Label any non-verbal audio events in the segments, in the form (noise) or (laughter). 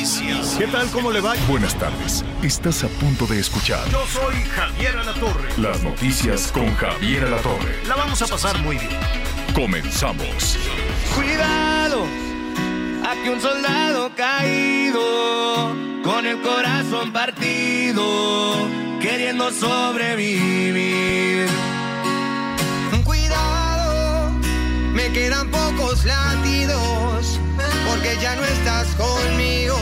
Noticias. ¿Qué tal? ¿Cómo le va? Buenas tardes. Estás a punto de escuchar Yo soy Javier Alatorre. las noticias con Javier Alatorre. La vamos a pasar muy bien. Comenzamos. Cuidado, aquí un soldado caído, con el corazón partido, queriendo sobrevivir. Cuidado, me quedan pocos latidos, porque ya no estás conmigo.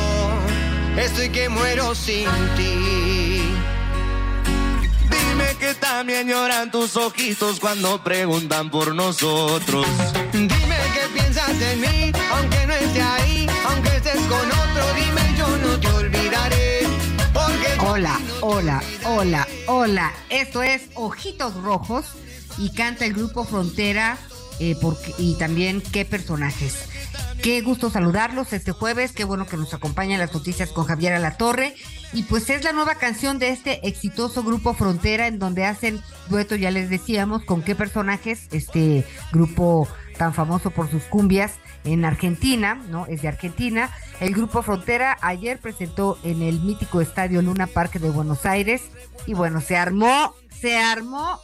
Estoy que muero sin ti. Dime que también lloran tus ojitos cuando preguntan por nosotros. Dime qué piensas de mí, aunque no esté ahí, aunque estés con otro, dime yo no te olvidaré. Hola, hola, hola, hola. Esto es Ojitos Rojos y canta el grupo Frontera eh, porque- y también qué personajes. Qué gusto saludarlos este jueves, qué bueno que nos acompañan las noticias con Javier Alatorre. Y pues es la nueva canción de este exitoso grupo Frontera en donde hacen dueto, ya les decíamos, con qué personajes, este grupo tan famoso por sus cumbias en Argentina, ¿no? Es de Argentina. El grupo Frontera ayer presentó en el mítico estadio Luna Park de Buenos Aires y bueno, se armó, se armó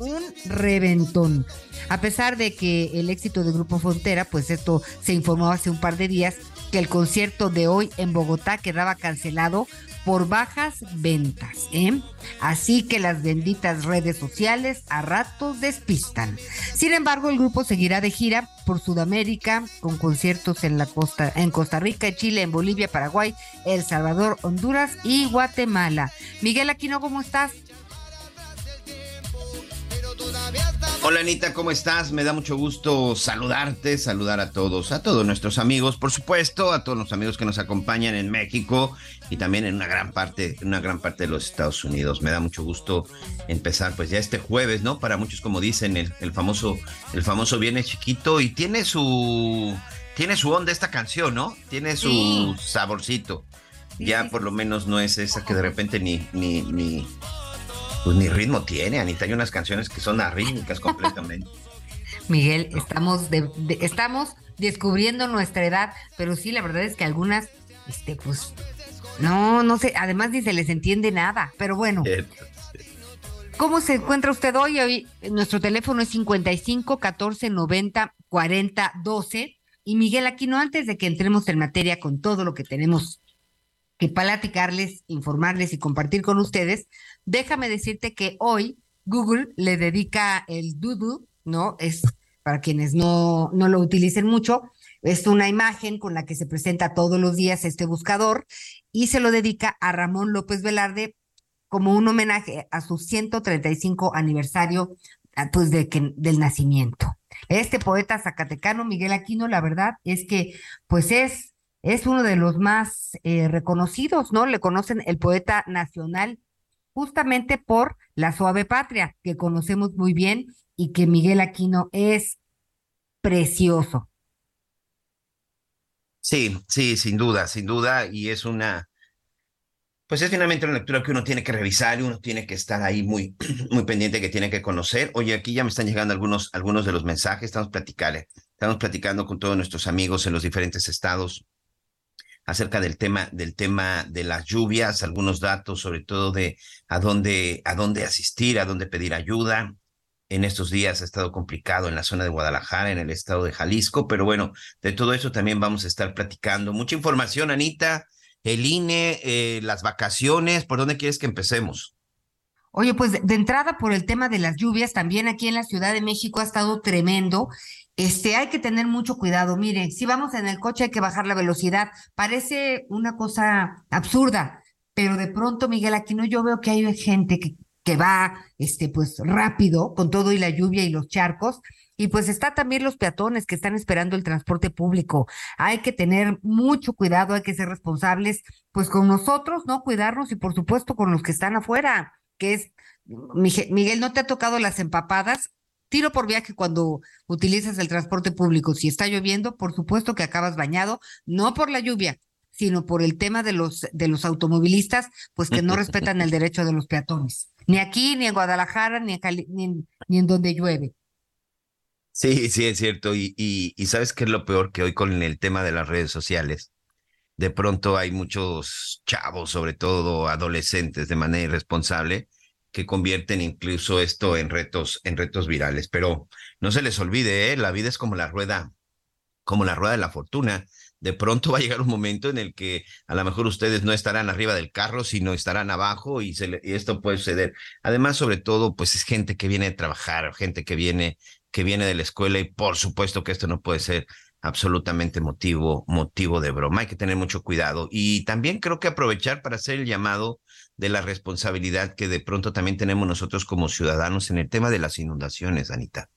un reventón. A pesar de que el éxito del Grupo Frontera, pues esto se informó hace un par de días, que el concierto de hoy en Bogotá quedaba cancelado por bajas ventas. ¿eh? Así que las benditas redes sociales a ratos despistan. Sin embargo, el grupo seguirá de gira por Sudamérica con conciertos en la costa, en Costa Rica, Chile, en Bolivia, Paraguay, El Salvador, Honduras y Guatemala. Miguel Aquino, ¿cómo estás? Hola Anita, ¿cómo estás? Me da mucho gusto saludarte, saludar a todos, a todos nuestros amigos, por supuesto, a todos los amigos que nos acompañan en México y también en una gran parte, en una gran parte de los Estados Unidos. Me da mucho gusto empezar, pues ya este jueves, ¿no? Para muchos, como dicen, el, el famoso, el famoso viene chiquito y tiene su, tiene su onda esta canción, ¿no? Tiene su Sí. saborcito. Sí, ya sí, por lo menos no es esa que de repente ni, ni, ni, pues ni ritmo tiene, Anita. Hay unas canciones que son arrítmicas completamente. (laughs) Miguel, estamos de- de- estamos descubriendo nuestra edad, pero sí, la verdad es que algunas, este, pues, no, no sé, además ni se les entiende nada, pero bueno, ¿cómo se encuentra usted hoy? Hoy eh, nuestro teléfono es 55 14 90 40 12 y Miguel Aquino, antes de que entremos en materia con todo lo que tenemos que platicarles, informarles y compartir con ustedes, déjame decirte que hoy Google le dedica el doodle, ¿no? Es para quienes no, no lo utilicen mucho, es una imagen con la que se presenta todos los días este buscador y se lo dedica a Ramón López Velarde como un homenaje a su 135 aniversario ah, pues de que, del nacimiento. Este poeta zacatecano, Miguel Aquino, la verdad es que pues es es uno de los más eh, reconocidos, ¿no? Le conocen el poeta nacional justamente por La Suave Patria, que conocemos muy bien y que Miguel Aquino es precioso. Sí, sí, sin duda, sin duda. Y es una, pues es finalmente una lectura que uno tiene que revisar y uno tiene que estar ahí muy, (clears throat) muy pendiente que tiene que conocer. Oye, aquí ya me están llegando algunos, algunos de los mensajes. Estamos platicando, estamos platicando con todos nuestros amigos en los diferentes estados acerca del tema, del tema de las lluvias, algunos datos, sobre todo de a dónde, a dónde asistir, a dónde pedir ayuda. En estos días ha estado complicado en la zona de Guadalajara, en el estado de Jalisco, pero bueno, de todo eso también vamos a estar platicando. Mucha información, Anita, el INE, eh, las vacaciones, ¿por dónde quieres que empecemos? Oye, pues de, de entrada por el tema de las lluvias, también aquí en la Ciudad de México ha estado tremendo. Este, hay que tener mucho cuidado. Miren, si vamos en el coche hay que bajar la velocidad. Parece una cosa absurda, pero de pronto, Miguel Aquino, yo veo que hay gente que, que va, este, pues rápido con todo y la lluvia y los charcos. Y pues está también los peatones que están esperando el transporte público. Hay que tener mucho cuidado, hay que ser responsables, pues con nosotros, ¿no? Cuidarnos y por supuesto con los que están afuera, que es, Miguel, ¿no te ha tocado las empapadas? Tiro por viaje cuando utilizas el transporte público. Si está lloviendo, por supuesto que acabas bañado, no por la lluvia, sino por el tema de los, de los automovilistas, pues que no respetan el derecho de los peatones. Ni aquí, ni en Guadalajara, ni en, ni en, donde llueve. Sí, sí, es cierto. Y, y, y sabes qué es lo peor que hoy con el tema de las redes sociales. De pronto hay muchos chavos, sobre todo adolescentes, de manera irresponsable, que convierten incluso esto en retos, en retos virales. Pero no se les olvide, ¿eh? la vida es como la rueda, como la rueda de la fortuna. De pronto va a llegar un momento en el que a lo mejor ustedes no estarán arriba del carro, sino estarán abajo y, esto puede suceder. Además, sobre todo, pues es gente que viene a trabajar, gente que viene, que viene de la escuela y por supuesto que esto no puede ser absolutamente motivo, motivo de broma. Hay que tener mucho cuidado y también creo que aprovechar para hacer el llamado de la responsabilidad que de pronto también tenemos nosotros como ciudadanos en el tema de las inundaciones, Anita.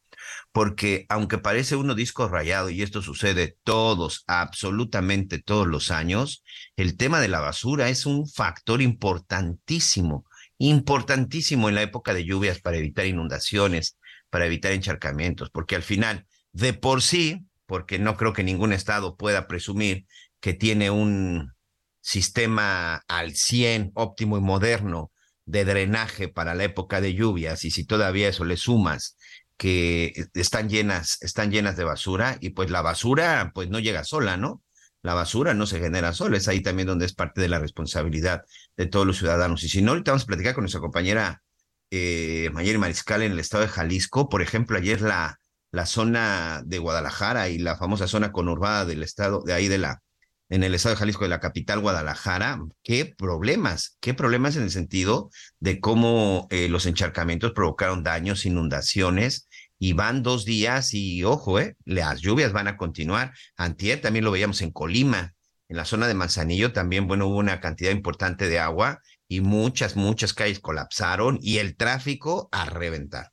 Porque aunque parece uno disco rayado y esto sucede todos, absolutamente todos los años, el tema de la basura es un factor importantísimo, importantísimo en la época de lluvias para evitar inundaciones, para evitar encharcamientos, porque al final, de por sí, porque no creo que ningún estado pueda presumir que tiene un, sistema al 100 óptimo y moderno de drenaje para la época de lluvias y si todavía eso le sumas que están llenas están llenas de basura y pues la basura pues no llega sola, ¿no? La basura no se genera sola, es ahí también donde es parte de la responsabilidad de todos los ciudadanos. Y si no, ahorita vamos a platicar con nuestra compañera eh, Mayeri Mariscal en el estado de Jalisco. Por ejemplo, ayer la, la zona de Guadalajara y la famosa zona conurbada del estado, de ahí de la, en el estado de Jalisco, de la capital Guadalajara, qué problemas, qué problemas en el sentido de cómo eh, los encharcamientos provocaron daños, inundaciones, y van dos días y ojo, eh, las lluvias van a continuar. Antier también lo veíamos en Colima, en la zona de Manzanillo también, bueno, hubo una cantidad importante de agua y muchas, muchas calles colapsaron y el tráfico a reventar.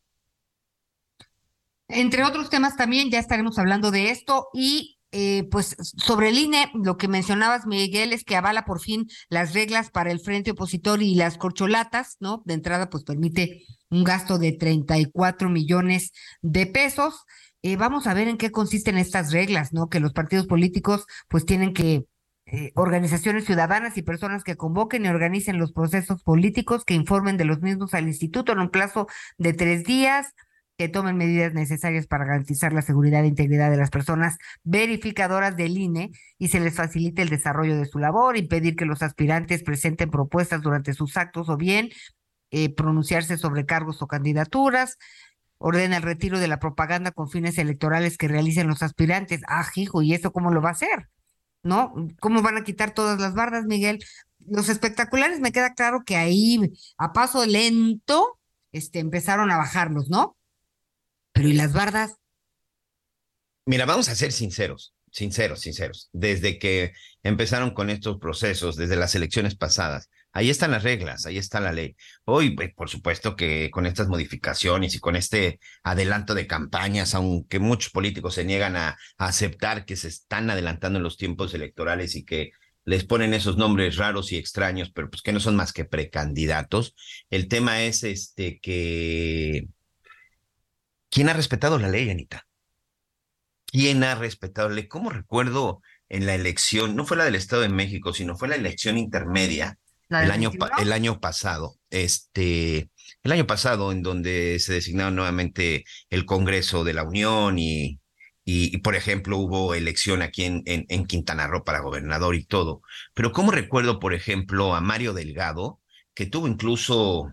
Entre otros temas también ya estaremos hablando de esto y eh, pues sobre el INE, lo que mencionabas, Miguel, es que avala por fin las reglas para el frente opositor y las corcholatas, ¿no? De entrada, pues permite un gasto de 34 millones de pesos. Eh, vamos a ver en qué consisten estas reglas, ¿no? Que los partidos políticos, pues tienen que eh, organizaciones ciudadanas y personas que convoquen y organicen los procesos políticos, que informen de los mismos al instituto en un plazo de tres días que tomen medidas necesarias para garantizar la seguridad e integridad de las personas verificadoras del INE y se les facilite el desarrollo de su labor, impedir que los aspirantes presenten propuestas durante sus actos o bien eh, pronunciarse sobre cargos o candidaturas, ordena el retiro de la propaganda con fines electorales que realicen los aspirantes. Ah, hijo, ¿y eso cómo lo va a hacer? ¿No? ¿Cómo van a quitar todas las bardas, Miguel? Los espectaculares me queda claro que ahí, a paso lento, este, empezaron a bajarlos, ¿no? Pero ¿y las bardas? Mira, vamos a ser sinceros, sinceros, sinceros. Desde que empezaron con estos procesos, desde las elecciones pasadas, ahí están las reglas, ahí está la ley. Hoy, pues, por supuesto que con estas modificaciones y con este adelanto de campañas, aunque muchos políticos se niegan a, a aceptar que se están adelantando en los tiempos electorales y que les ponen esos nombres raros y extraños, pero pues que no son más que precandidatos. El tema es este que ¿Quién ha respetado la ley, Anita? ¿Quién ha respetado la ley? ¿Cómo recuerdo en la elección? No fue la del Estado de México, sino fue la elección intermedia el año, el año pasado. Este, el año pasado, en donde se designaron nuevamente el Congreso de la Unión y, y, por ejemplo, hubo elección aquí en, en, en, Quintana Roo para gobernador y todo. Pero ¿cómo recuerdo, por ejemplo, a Mario Delgado, que tuvo incluso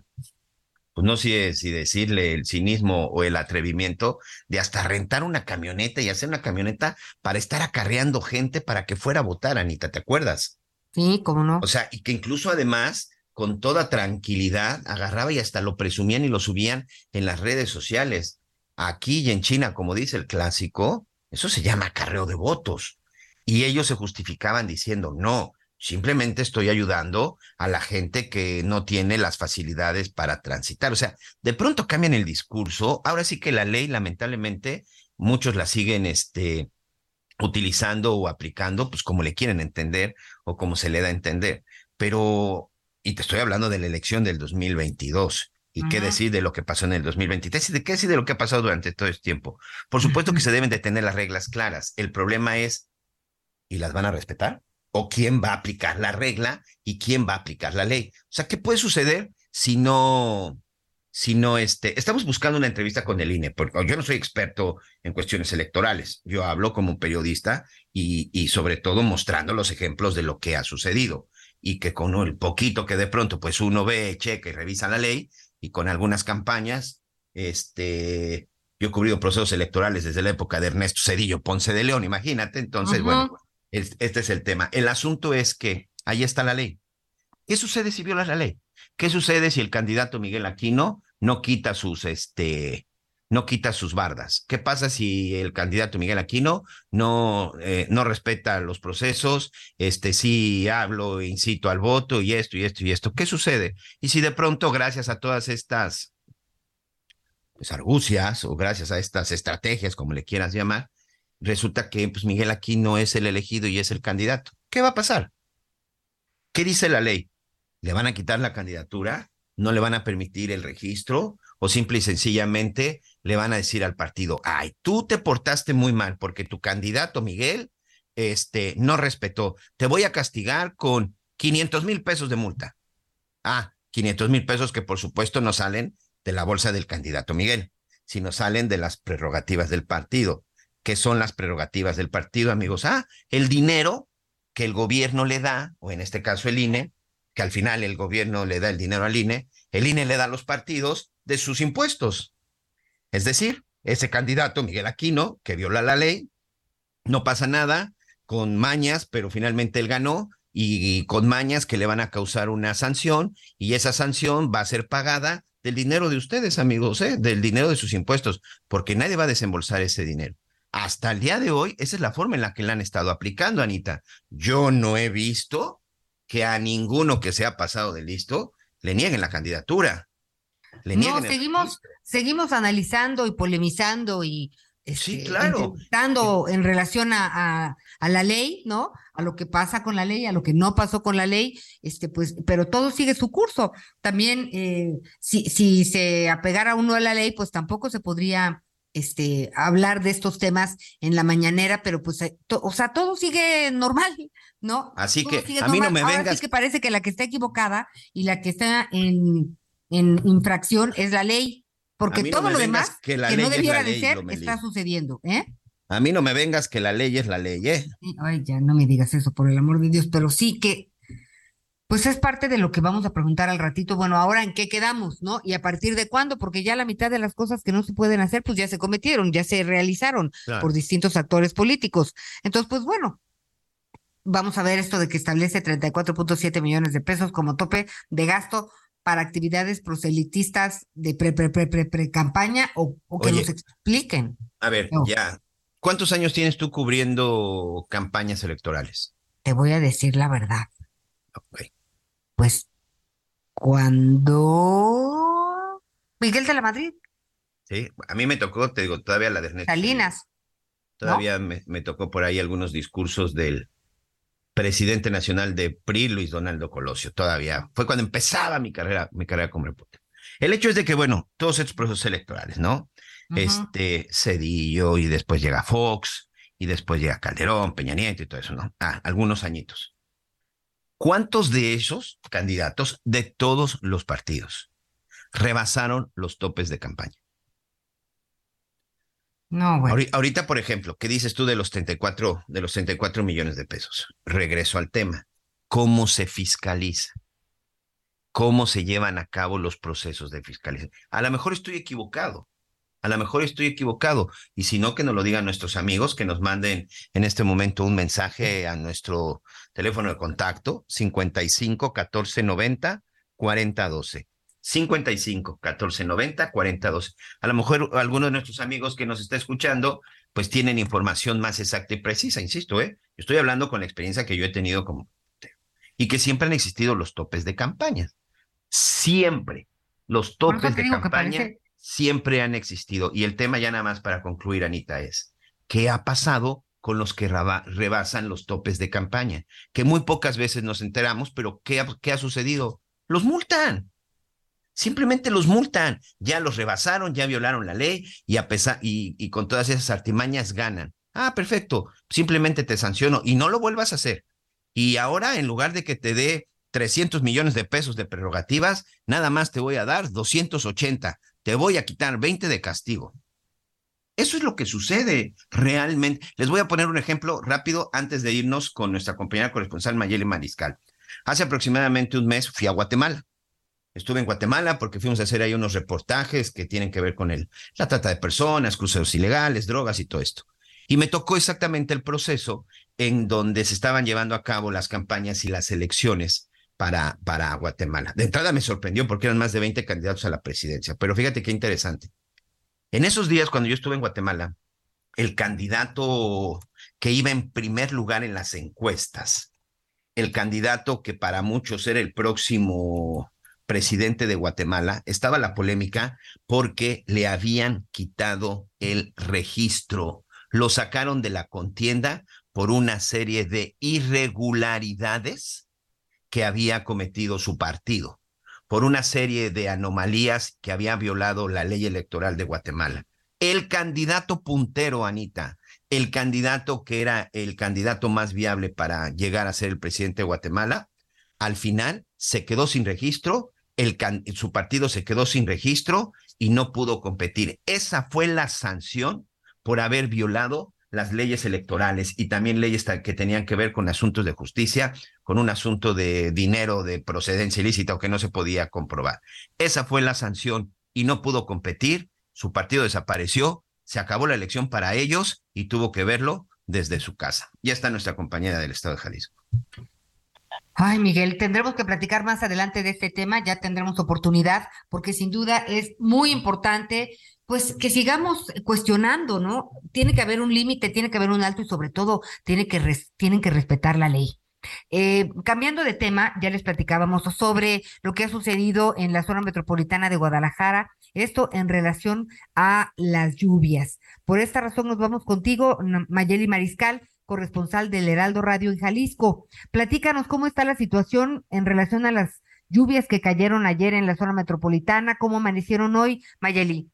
pues no sé si decirle el cinismo o el atrevimiento de hasta rentar una camioneta y hacer una camioneta para estar acarreando gente para que fuera a votar, Anita, ¿te acuerdas? Sí, cómo no. O sea, y que incluso además, con toda tranquilidad, agarraba y hasta lo presumían y lo subían en las redes sociales. Aquí y en China, como dice el clásico, eso se llama acarreo de votos. Y ellos se justificaban diciendo, no, Simplemente estoy ayudando a la gente que no tiene las facilidades para transitar. O sea, de pronto cambian el discurso. Ahora sí que la ley, lamentablemente, muchos la siguen este, utilizando o aplicando, pues como le quieren entender o como se le da a entender. Pero, y te estoy hablando de la elección del 2022. ¿Y qué decir de lo que pasó en el 2023? ¿Y de qué decir de lo que ha pasado durante todo este tiempo? Por supuesto que (laughs) se deben de tener las reglas claras. El problema es, ¿y las van a respetar? ¿O quién va a aplicar la regla y quién va a aplicar la ley? O sea, ¿qué puede suceder si no, si no, este, estamos buscando una entrevista con el INE, porque yo no soy experto en cuestiones electorales, yo hablo como un periodista y, y sobre todo mostrando los ejemplos de lo que ha sucedido. Y que con el poquito que de pronto pues uno ve, checa y revisa la ley, y con algunas campañas, este, yo he cubrido procesos electorales desde la época de Ernesto Cedillo Ponce de León, imagínate, entonces, bueno, este es el tema. El asunto es que ahí está la ley. ¿Qué sucede si violas la ley? ¿Qué sucede si el candidato Miguel Aquino no quita sus, este, no quita sus bardas? ¿Qué pasa si el candidato Miguel Aquino no, eh, no respeta los procesos? Este, sí hablo, incito al voto y esto y esto y esto. ¿Qué sucede? Y si de pronto, gracias a todas estas pues, argucias o gracias a estas estrategias, como le quieras llamar, resulta que pues, Miguel Aquino es el elegido y es el candidato. ¿Qué va a pasar? ¿Qué dice la ley? ¿Le van a quitar la candidatura? ¿No le van a permitir el registro? ¿O simple y sencillamente le van a decir al partido, ay, tú te portaste muy mal porque tu candidato Miguel este, no respetó. Te voy a castigar con 500 mil pesos de multa. Ah, 500 mil pesos que por supuesto no salen de la bolsa del candidato Miguel, sino salen de las prerrogativas del partido. ¿Qué son las prerrogativas del partido, amigos? Ah, el dinero que el gobierno le da, o en este caso el INE, que al final el gobierno le da el dinero al INE, el INE le da a los partidos de sus impuestos. Es decir, ese candidato, Miguel Aquino, que viola la ley, no pasa nada, con mañas, pero finalmente él ganó, y, con mañas que le van a causar una sanción, y esa sanción va a ser pagada del dinero de ustedes, amigos, ¿eh? del dinero de sus impuestos, porque nadie va a desembolsar ese dinero. Hasta el día de hoy, esa es la forma en la que la han estado aplicando, Anita. Yo no he visto que a ninguno que se ha pasado de listo le nieguen la candidatura. Le no, seguimos, seguimos analizando y polemizando y sí, este, claro. en relación a, a, la ley, ¿no? A lo que pasa con la ley, a lo que no pasó con la ley, este, pues, pero todo sigue su curso. También, eh, si, si se apegara uno a la ley, pues tampoco se podría este, hablar de estos temas en la mañanera, pero pues, eh, o sea, todo sigue normal, ¿no? Así que a mí no me vengas. sí que parece que la que está equivocada y la que está en, en infracción es la ley, porque todo lo demás que, no debiera de ser está sucediendo, ¿eh? A mí no me vengas que la ley es la ley, ¿eh? Ay, ya no me digas eso, por el amor de Dios, pero sí que pues es parte de lo que vamos a preguntar al ratito. Bueno, ahora en qué quedamos, ¿no? Y a partir de cuándo, porque ya la mitad de las cosas que no se pueden hacer, pues ya se cometieron, ya se realizaron por distintos actores políticos. Entonces, pues bueno, vamos a ver esto de que establece 34.7 millones de pesos como tope de gasto para actividades proselitistas de pre, pre, pre, pre, pre campaña o, que nos expliquen. A ver, ya. ¿Cuántos años tienes tú cubriendo campañas electorales? Te voy a decir la verdad. Okay. Pues cuando Miguel de la Madrid. Sí, a mí me tocó, te digo, todavía la de Ernesto. Salinas. Todavía me, me, tocó por ahí algunos discursos del presidente nacional de PRI, Luis Donaldo Colosio. Todavía fue cuando empezaba mi carrera, mi carrera como reportero. El hecho es de que, bueno, todos estos procesos electorales, ¿no? Este Cedillo y después llega Fox y después llega Calderón, Peña Nieto y todo eso, ¿no? Ah, algunos añitos. ¿Cuántos de esos candidatos de todos los partidos rebasaron los topes de campaña? No, bueno. Ahorita, por ejemplo, ¿qué dices tú de los 34, de los 34 millones de pesos? Regreso al tema. ¿Cómo se fiscaliza? ¿Cómo se llevan a cabo los procesos de fiscalización? A lo mejor estoy equivocado. A lo mejor estoy equivocado. Y si no, que nos lo digan nuestros amigos, que nos manden en este momento un mensaje a nuestro teléfono de contacto 55 14 90 40 12. 55 14 90 40 12. A lo mejor algunos de nuestros amigos que nos está escuchando, pues tienen información más exacta y precisa, insisto, ¿eh? Estoy hablando con la experiencia que yo he tenido como y que siempre han existido los topes de campaña. Siempre los topes de campaña siempre han existido. Y el tema ya nada más para concluir, Anita, es, ¿qué ha pasado con los que rebasan los topes de campaña? Que muy pocas veces nos enteramos, pero ¿qué ha, qué ha sucedido? Los multan. Simplemente los multan. Ya los rebasaron, ya violaron la ley y, a pesar, y, con todas esas artimañas ganan. Ah, perfecto. Simplemente te sanciono y no lo vuelvas a hacer. Y ahora, en lugar de que te dé 300 millones de pesos de prerrogativas, nada más te voy a dar 280 te voy a quitar 20 de castigo. Eso es lo que sucede realmente. Les voy a poner un ejemplo rápido antes de irnos con nuestra compañera corresponsal Mayeli Mariscal. Hace aproximadamente un mes fui a Guatemala. Estuve en Guatemala porque fuimos a hacer ahí unos reportajes que tienen que ver con el, la trata de personas, cruceros ilegales, drogas y todo esto. Y me tocó exactamente el proceso en donde se estaban llevando a cabo las campañas y las elecciones para, para Guatemala. De entrada me sorprendió porque eran más de 20 candidatos a la presidencia, pero fíjate qué interesante. En esos días, cuando yo estuve en Guatemala, el candidato que iba en primer lugar en las encuestas, el candidato que para muchos era el próximo presidente de Guatemala, estaba la polémica porque le habían quitado el registro, lo sacaron de la contienda por una serie de irregularidades que había cometido su partido por una serie de anomalías que había violado la ley electoral de Guatemala. El candidato puntero, Anita, el candidato que era el candidato más viable para llegar a ser el presidente de Guatemala, al final se quedó sin registro, su partido se quedó sin registro y no pudo competir. Esa fue la sanción por haber violado las leyes electorales y también leyes que tenían que ver con asuntos de justicia, con un asunto de dinero de procedencia ilícita o que no se podía comprobar. Esa fue la sanción y no pudo competir, su partido desapareció, se acabó la elección para ellos y tuvo que verlo desde su casa. Ya está nuestra compañera del Estado de Jalisco. Ay, Miguel, tendremos que platicar más adelante de este tema, ya tendremos oportunidad, porque sin duda es muy importante pues que sigamos cuestionando, ¿no? Tiene que haber un límite, tiene que haber un alto y sobre todo tiene que tienen que respetar la ley. Eh, cambiando de tema, ya les platicábamos sobre lo que ha sucedido en la zona metropolitana de Guadalajara, esto en relación a las lluvias. Por esta razón nos vamos contigo, Mayeli Mariscal, corresponsal del Heraldo Radio en Jalisco. Platícanos cómo está la situación en relación a las lluvias que cayeron ayer en la zona metropolitana, cómo amanecieron hoy, Mayeli.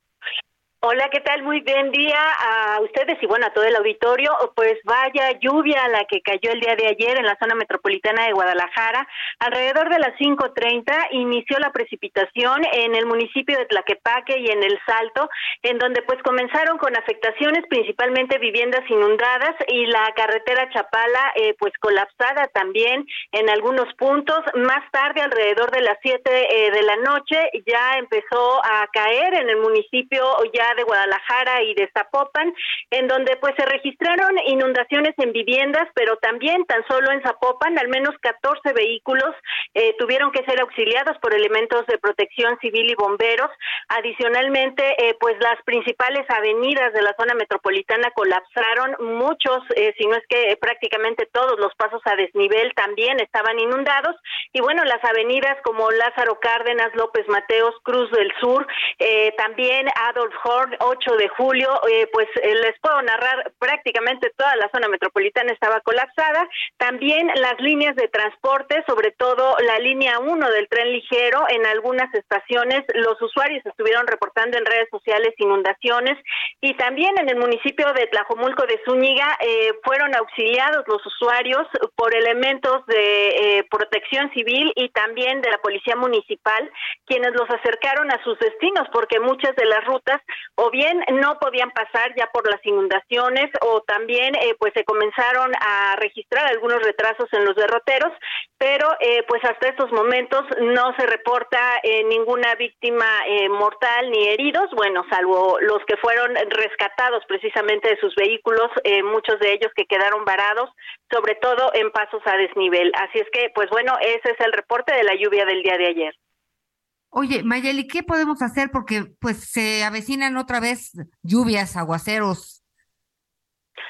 Hola, ¿qué tal? Muy buen día a ustedes y bueno, a todo el auditorio. Pues vaya lluvia la que cayó el día de ayer en la zona metropolitana de Guadalajara. Alrededor de las 5.30 inició la precipitación en el municipio de Tlaquepaque y en El Salto, en donde pues comenzaron con afectaciones, principalmente viviendas inundadas y la carretera Chapala eh, pues colapsada también en algunos puntos. Más tarde, alrededor de las 7 eh, de la noche, ya empezó a caer en el municipio ya de Guadalajara y de Zapopan, en donde pues se registraron inundaciones en viviendas, pero también tan solo en Zapopan, al menos 14 vehículos eh, tuvieron que ser auxiliados por elementos de protección civil y bomberos. Adicionalmente, eh, pues las principales avenidas de la zona metropolitana colapsaron, muchos, eh, si no es que prácticamente todos los pasos a desnivel también estaban inundados, y bueno, las avenidas como Lázaro Cárdenas, López Mateos, Cruz del Sur, también Adolf Horn, 8 de julio, eh, pues eh, les puedo narrar prácticamente toda la zona metropolitana estaba colapsada. También las líneas de transporte, sobre todo la línea 1 del tren ligero, en algunas estaciones los usuarios estuvieron reportando en redes sociales inundaciones y también en el municipio de Tlajomulco de Zúñiga eh, fueron auxiliados los usuarios por elementos de protección civil y también de la policía municipal, quienes los acercaron a sus destinos porque muchas de las rutas o bien no podían pasar ya por las inundaciones o también eh, pues se comenzaron a registrar algunos retrasos en los derroteros, pero eh, pues hasta estos momentos no se reporta eh, ninguna víctima mortal ni heridos, bueno, salvo los que fueron rescatados precisamente de sus vehículos, muchos de ellos que quedaron varados, sobre todo en pasos a desnivel. Así es que, pues bueno, ese es el reporte de la lluvia del día de ayer. Oye, Mayeli, ¿qué podemos hacer? Porque pues se avecinan otra vez lluvias, aguaceros.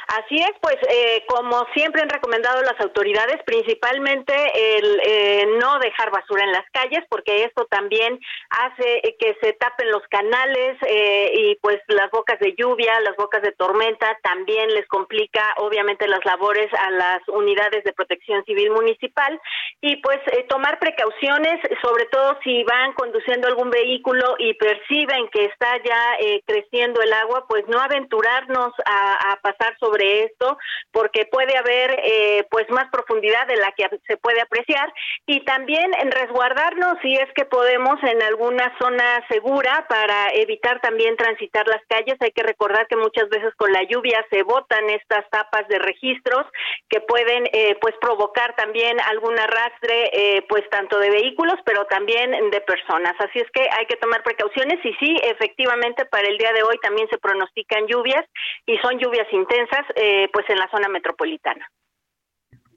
Así es, pues eh, como siempre han recomendado las autoridades, principalmente el eh, no dejar basura en las calles, porque esto también hace que se tapen los canales eh, y pues las bocas de lluvia, las bocas de tormenta, también les complica obviamente las labores a las unidades de protección civil municipal. Y pues tomar precauciones, sobre todo si van conduciendo algún vehículo y perciben que está ya creciendo el agua, pues no aventurarnos a, a pasar sobre sobre esto porque puede haber eh, pues más profundidad de la que se puede apreciar. Y también en resguardarnos si es que podemos en alguna zona segura para evitar también transitar las calles. Hay que recordar que muchas veces con la lluvia se botan estas tapas de registros que pueden eh, pues provocar también algún arrastre eh, pues tanto de vehículos pero también de personas. Así es que hay que tomar precauciones. Y sí efectivamente para el día de hoy también se pronostican lluvias y son lluvias intensas eh, pues en la zona metropolitana.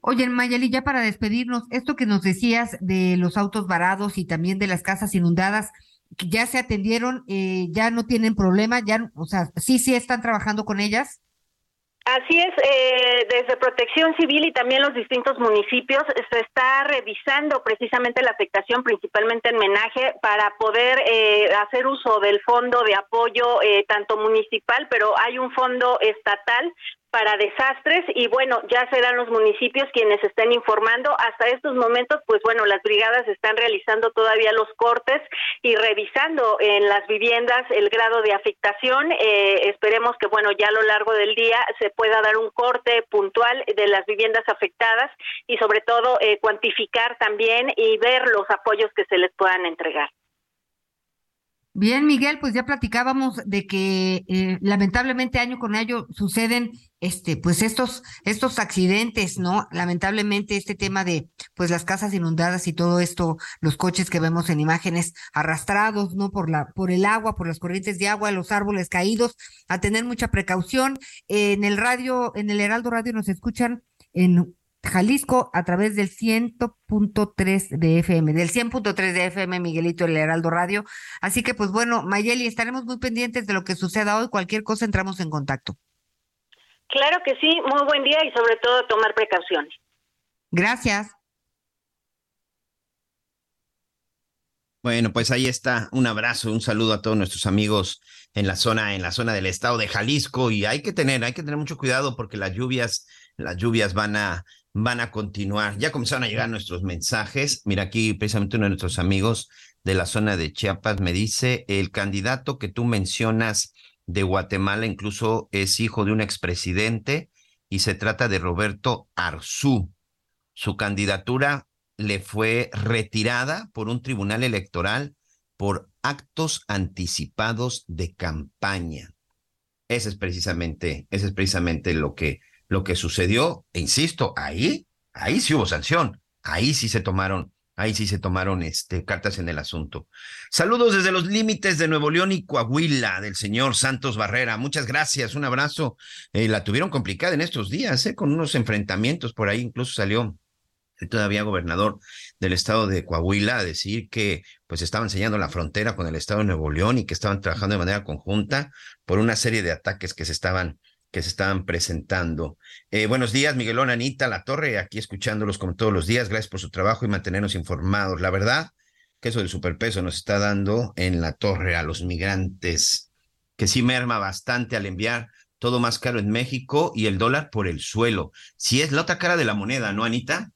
Oye, Mayeli, ya para despedirnos, esto que nos decías de los autos varados y también de las casas inundadas, ya se atendieron, eh, ya no tienen problema, ya, o sea, sí, sí están trabajando con ellas. Así es, eh, desde Protección Civil y también los distintos municipios se está revisando precisamente la afectación, principalmente en menaje, para poder eh, hacer uso del fondo de apoyo eh, tanto municipal, pero hay un fondo estatal para desastres y bueno, ya serán los municipios quienes estén informando. Hasta estos momentos, pues bueno, las brigadas están realizando todavía los cortes y revisando en las viviendas el grado de afectación. Eh, esperemos que bueno, ya a lo largo del día se pueda dar un corte puntual de las viviendas afectadas y sobre todo eh, cuantificar también y ver los apoyos que se les puedan entregar. Bien, Miguel, pues ya platicábamos de que eh, lamentablemente año con año suceden este, pues estos, estos accidentes, ¿no? Lamentablemente este tema de, pues las casas inundadas y todo esto, los coches que vemos en imágenes arrastrados, ¿no? Por la, por el agua, por las corrientes de agua, los árboles caídos, a tener mucha precaución. en el radio, en el Heraldo Radio nos escuchan en Jalisco a través del 100.3 de FM, del 100.3 de FM, Miguelito, el Heraldo Radio. Así que, pues bueno, Mayeli, estaremos muy pendientes de lo que suceda hoy. Cualquier cosa entramos en contacto. Claro que sí, muy buen día y sobre todo tomar precauciones. Gracias. Bueno, pues ahí está. Un abrazo, un saludo a todos nuestros amigos en la zona, en la zona del estado de Jalisco. Y hay que tener, hay que tener mucho cuidado porque las lluvias, las lluvias van a, van a continuar. Ya comenzaron a llegar nuestros mensajes. Mira, aquí precisamente uno de nuestros amigos de la zona de Chiapas me dice, el candidato que tú mencionas de Guatemala, incluso es hijo de un expresidente y se trata de Roberto Arzú. Su candidatura le fue retirada por un tribunal electoral por actos anticipados de campaña. Ese es precisamente, ese es precisamente lo que, lo que sucedió. E insisto, ahí, ahí sí hubo sanción, ahí sí se tomaron Ahí sí se tomaron este, cartas en el asunto. Saludos desde los límites de Nuevo León y Coahuila del señor Santos Barrera. Muchas gracias, un abrazo. Eh, la tuvieron complicada en estos días, eh, con unos enfrentamientos por ahí. Incluso salió todavía gobernador del estado de Coahuila a decir que pues estaban enseñando la frontera con el estado de Nuevo León y que estaban trabajando de manera conjunta por una serie de ataques que se estaban que se estaban presentando. Eh, buenos días, Miguelón, Anita, La Torre, aquí escuchándolos como todos los días. Gracias por su trabajo y mantenernos informados. La verdad que eso del superpeso nos está dando en La Torre a los migrantes, que sí merma bastante al enviar todo más caro en México y el dólar por el suelo. Si es la otra cara de la moneda, ¿no, Anita?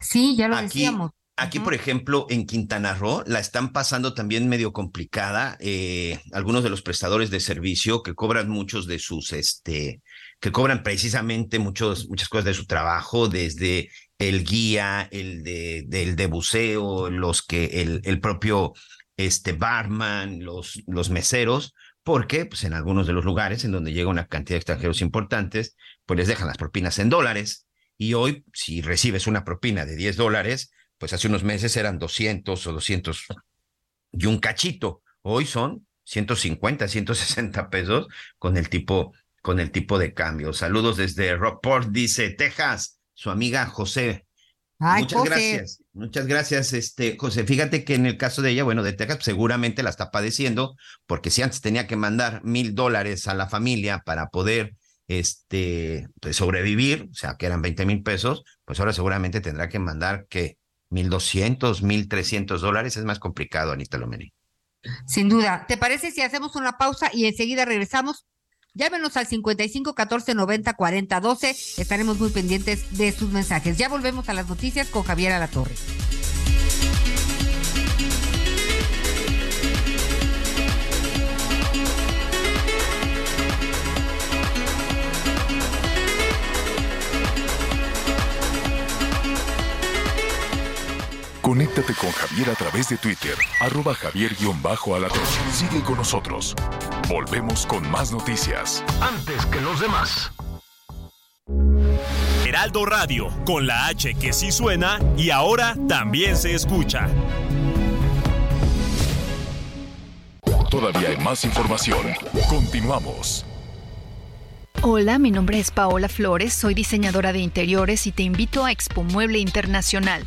Sí, ya lo decíamos. Aquí, por ejemplo, en Quintana Roo la están pasando también medio complicada. Eh, algunos de los prestadores de servicio que cobran muchos de sus, este, que cobran precisamente muchos, muchas cosas de su trabajo, desde el guía, el de, del de buceo, los que, el, el propio este barman, los, los meseros, porque pues en algunos de los lugares en donde llega una cantidad de extranjeros importantes, pues les dejan las propinas en dólares. Y hoy, si recibes una propina de 10 dólares, pues hace unos meses eran 200 o 200 y un cachito. Hoy son 150, 160 pesos con el tipo, con el tipo de cambio. Saludos desde Rockport, dice Texas, su amiga José. muchas gracias, muchas gracias, este José. Fíjate que en el caso de ella, bueno, de Texas, seguramente la está padeciendo, porque si antes tenía que mandar mil dólares a la familia para poder este, pues, sobrevivir, o sea, que eran 20 mil pesos, pues ahora seguramente tendrá que mandar que 1.200, 1.300 dólares. Es más complicado, Anita Lomeni. Sin duda. ¿Te parece si hacemos una pausa y enseguida regresamos? Llámenos al 55 14 90 40 12. Estaremos muy pendientes de sus mensajes. Ya volvemos a las noticias con Javier Alatorre. Conéctate con Javier a través de Twitter, arroba javier-alatón. Sigue con nosotros. Volvemos con más noticias. Antes que los demás. Heraldo Radio, con la H que sí suena y ahora también se escucha. Todavía hay más información. Continuamos. Hola, mi nombre es Paola Flores, soy diseñadora de interiores y te invito a Expo Mueble Internacional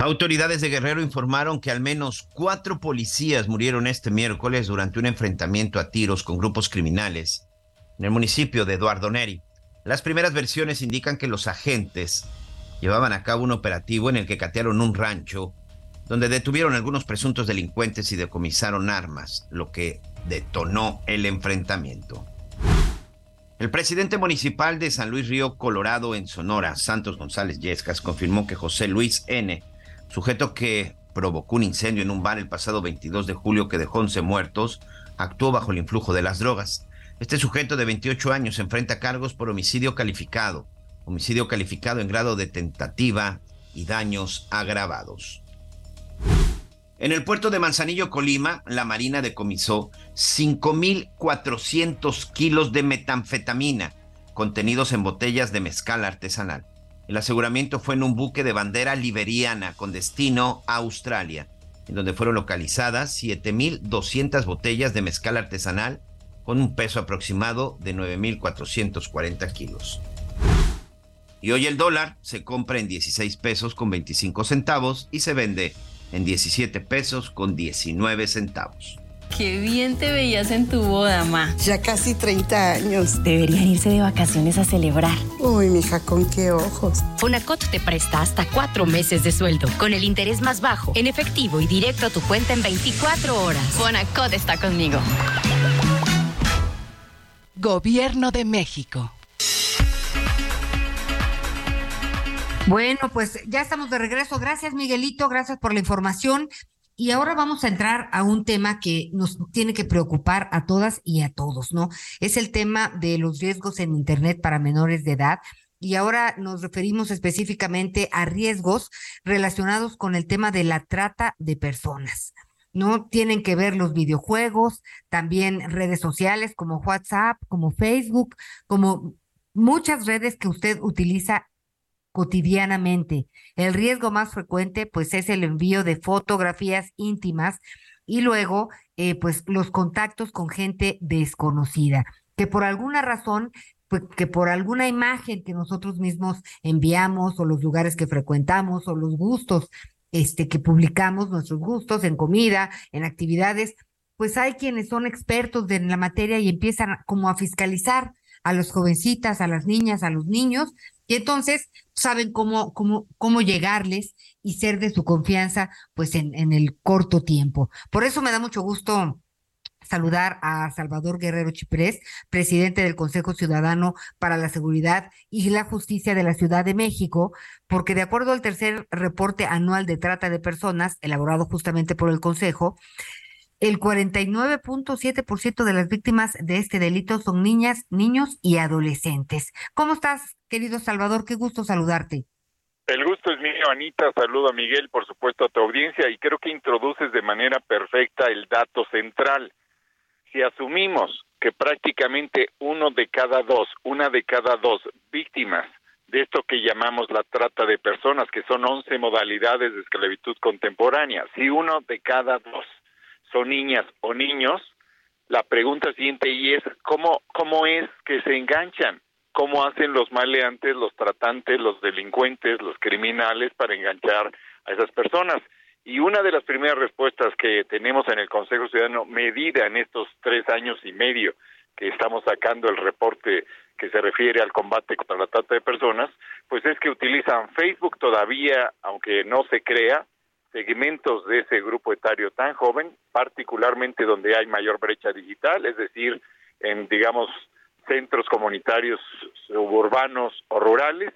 Autoridades de Guerrero informaron que al menos cuatro policías murieron este miércoles durante un enfrentamiento a tiros con grupos criminales en el municipio de Eduardo Neri. Las primeras versiones indican que los agentes llevaban a cabo un operativo en el que catearon un rancho donde detuvieron algunos presuntos delincuentes y decomisaron armas, lo que detonó el enfrentamiento. El presidente municipal de San Luis Río Colorado en Sonora, Santos González Yescas, confirmó que José Luis N sujeto que provocó un incendio en un bar el pasado 22 de julio que dejó 11 muertos, actuó bajo el influjo de las drogas. Este sujeto de 28 años enfrenta cargos por homicidio calificado, homicidio calificado en grado de tentativa y daños agravados. En el puerto de Manzanillo, Colima, la Marina decomisó 5.400 kilos de metanfetamina contenidos en botellas de mezcal artesanal. El aseguramiento fue en un buque de bandera liberiana con destino a Australia, en donde fueron localizadas 7.200 botellas de mezcal artesanal con un peso aproximado de 9.440 kilos. Y hoy el dólar se compra en 16 pesos con 25 centavos y se vende en 17 pesos con 19 centavos. Qué bien te veías en tu boda, ma. Ya casi 30 años. Deberían irse de vacaciones a celebrar. Uy, mija, ¿con qué ojos? Fonacot te presta hasta cuatro meses de sueldo, con el interés más bajo, en efectivo y directo a tu cuenta en 24 horas. Fonacot está conmigo. Gobierno de México. Bueno, pues ya estamos de regreso. Gracias, Miguelito. Gracias por la información. Y ahora vamos a entrar a un tema que nos tiene que preocupar a todas y a todos, ¿no? Es el tema de los riesgos en Internet para menores de edad. Y ahora nos referimos específicamente a riesgos relacionados con el tema de la trata de personas. ¿no? Tienen que ver los videojuegos, también redes sociales como WhatsApp, como Facebook, como muchas redes que usted utiliza cotidianamente. El riesgo más frecuente, pues, es el envío de fotografías íntimas y luego, eh, pues, los contactos con gente desconocida, que por alguna razón pues, que por alguna imagen que nosotros mismos enviamos o los lugares que frecuentamos o los gustos este que publicamos nuestros gustos en comida, en actividades, pues hay quienes son expertos en la materia y empiezan como a fiscalizar a las jovencitas, a las niñas, a los niños y entonces saben cómo, cómo, cómo llegarles y ser de su confianza, pues en, en el corto tiempo. Por eso me da mucho gusto saludar a Salvador Guerrero Chiprés, presidente del Consejo Ciudadano para la Seguridad y la Justicia de la Ciudad de México, porque de acuerdo al tercer reporte anual de trata de personas, elaborado justamente por el Consejo, el 49.7% de las víctimas de este delito son niñas, niños y adolescentes. ¿Cómo estás, querido Salvador? Qué gusto saludarte. El gusto es mío, Anita. Saludo a Miguel, por supuesto, a tu audiencia y creo que introduces de manera perfecta el dato central. Si asumimos que prácticamente uno de cada dos, una de cada dos víctimas de esto que llamamos la trata de personas, que son 11 modalidades de esclavitud contemporánea, si uno de cada dos son niñas o niños, la pregunta siguiente y es cómo cómo es que se enganchan, cómo hacen los maleantes, los tratantes, los delincuentes, los criminales para enganchar a esas personas. Y una de las primeras respuestas que tenemos en el Consejo Ciudadano, medida en estos tres años y medio que estamos sacando el reporte que se refiere al combate contra la trata de personas, pues es que utilizan Facebook todavía, aunque no se crea, segmentos de ese grupo etario tan joven, particularmente donde hay mayor brecha digital, es decir, en, digamos, centros comunitarios suburbanos o rurales.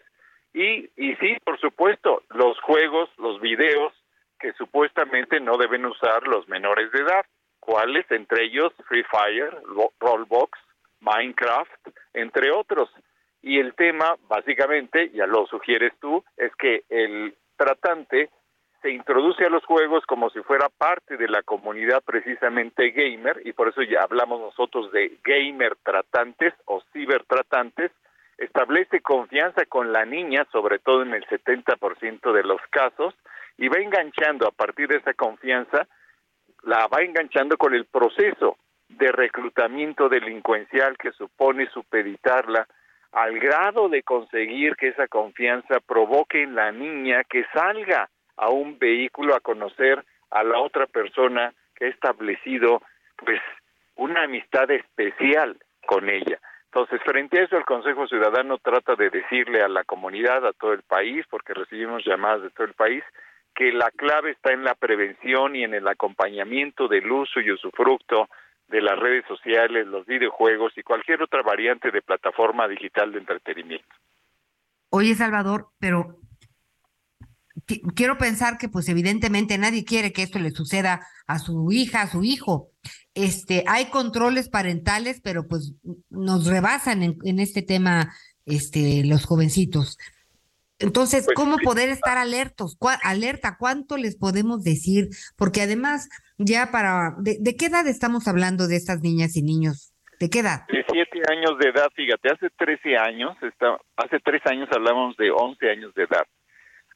Y, y sí, por supuesto, los juegos, los videos que supuestamente no deben usar los menores de edad. ¿Cuáles? Entre ellos Free Fire, Rollbox, Minecraft, entre otros. Y el tema, básicamente, ya lo sugieres tú, es que el tratante se introduce a los juegos como si fuera parte de la comunidad precisamente gamer, y por eso ya hablamos nosotros de gamer tratantes o cibertratantes, establece confianza con la niña, sobre todo en el 70% de los casos, y va enganchando a partir de esa confianza, la va enganchando con el proceso de reclutamiento delincuencial que supone supeditarla al grado de conseguir que esa confianza provoque en la niña que salga a un vehículo a conocer a la otra persona que ha establecido pues una amistad especial con ella. Entonces, frente a eso, el Consejo Ciudadano trata de decirle a la comunidad, a todo el país, porque recibimos llamadas de todo el país, que la clave está en la prevención y en el acompañamiento del uso y usufructo de las redes sociales, los videojuegos y cualquier otra variante de plataforma digital de entretenimiento. Oye, Salvador, pero quiero pensar que pues evidentemente nadie quiere que esto le suceda a su hija, a su hijo. Este, hay controles parentales, pero pues nos rebasan en, este tema este los jovencitos. Entonces, pues ¿cómo poder estar alertos? alerta, ¿cuánto les podemos decir? Porque además, ya para, ¿de, qué edad estamos hablando de estas niñas y niños? ¿De qué edad? De siete años de edad, fíjate, hace 13 años, está, hace tres años hablábamos de 11 años de edad.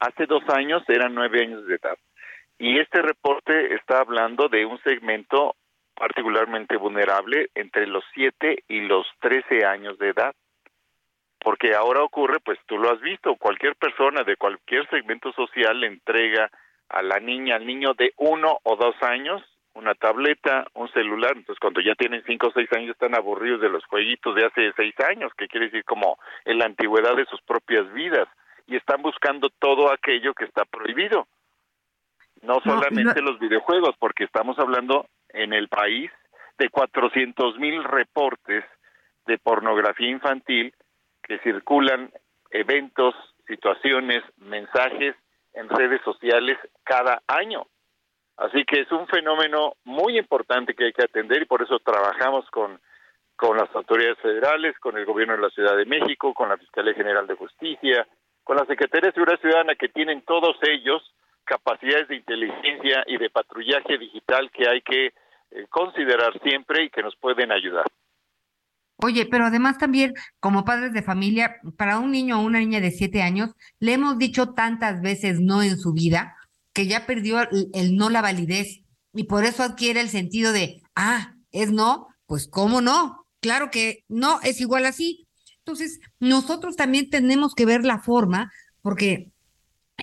Hace dos años eran nueve años de edad. Y este reporte está hablando de un segmento particularmente vulnerable entre los 7 y los 13 años de edad. Porque ahora ocurre, pues tú lo has visto, cualquier persona de cualquier segmento social le entrega a la niña, al niño de uno o dos años, una tableta, un celular, entonces cuando ya tienen cinco o seis años están aburridos de los jueguitos de hace seis años, que quiere decir como en la antigüedad de sus propias vidas y están buscando todo aquello que está prohibido. No solamente los videojuegos, porque estamos hablando en el país de 400 mil reportes de pornografía infantil que circulan eventos, situaciones, mensajes en redes sociales cada año. Así que es un fenómeno muy importante que hay que atender y por eso trabajamos con, con las autoridades federales, con el gobierno de la Ciudad de México, con la Fiscalía General de Justicia, con la Secretaría de Seguridad Ciudadana, que tienen todos ellos capacidades de inteligencia y de patrullaje digital que hay que eh, considerar siempre y que nos pueden ayudar. Oye, pero además también como padres de familia, para un niño o una niña de siete años, le hemos dicho tantas veces no en su vida que ya perdió el no la validez y por eso adquiere el sentido de, ah, es no, pues cómo no, claro que no, es igual así, entonces, nosotros también tenemos que ver la forma, porque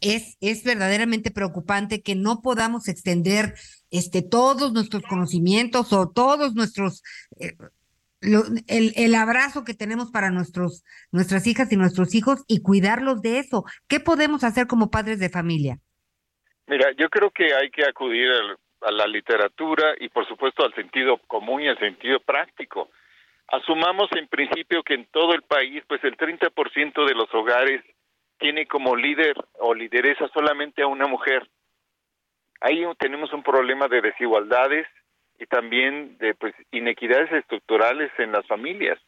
es, es verdaderamente preocupante que no podamos extender este, todos nuestros conocimientos o todos nuestros... Eh, el, el, abrazo que tenemos para nuestros, nuestras hijas y nuestros hijos y cuidarlos de eso. ¿Qué podemos hacer como padres de familia? Mira, yo creo que hay que acudir a la literatura y por supuesto al sentido común y al sentido práctico. Asumamos en principio que en todo el país, pues el 30% de los hogares tiene como líder o lideresa solamente a una mujer. Ahí tenemos un problema de desigualdades y también de pues inequidades estructurales en las familias.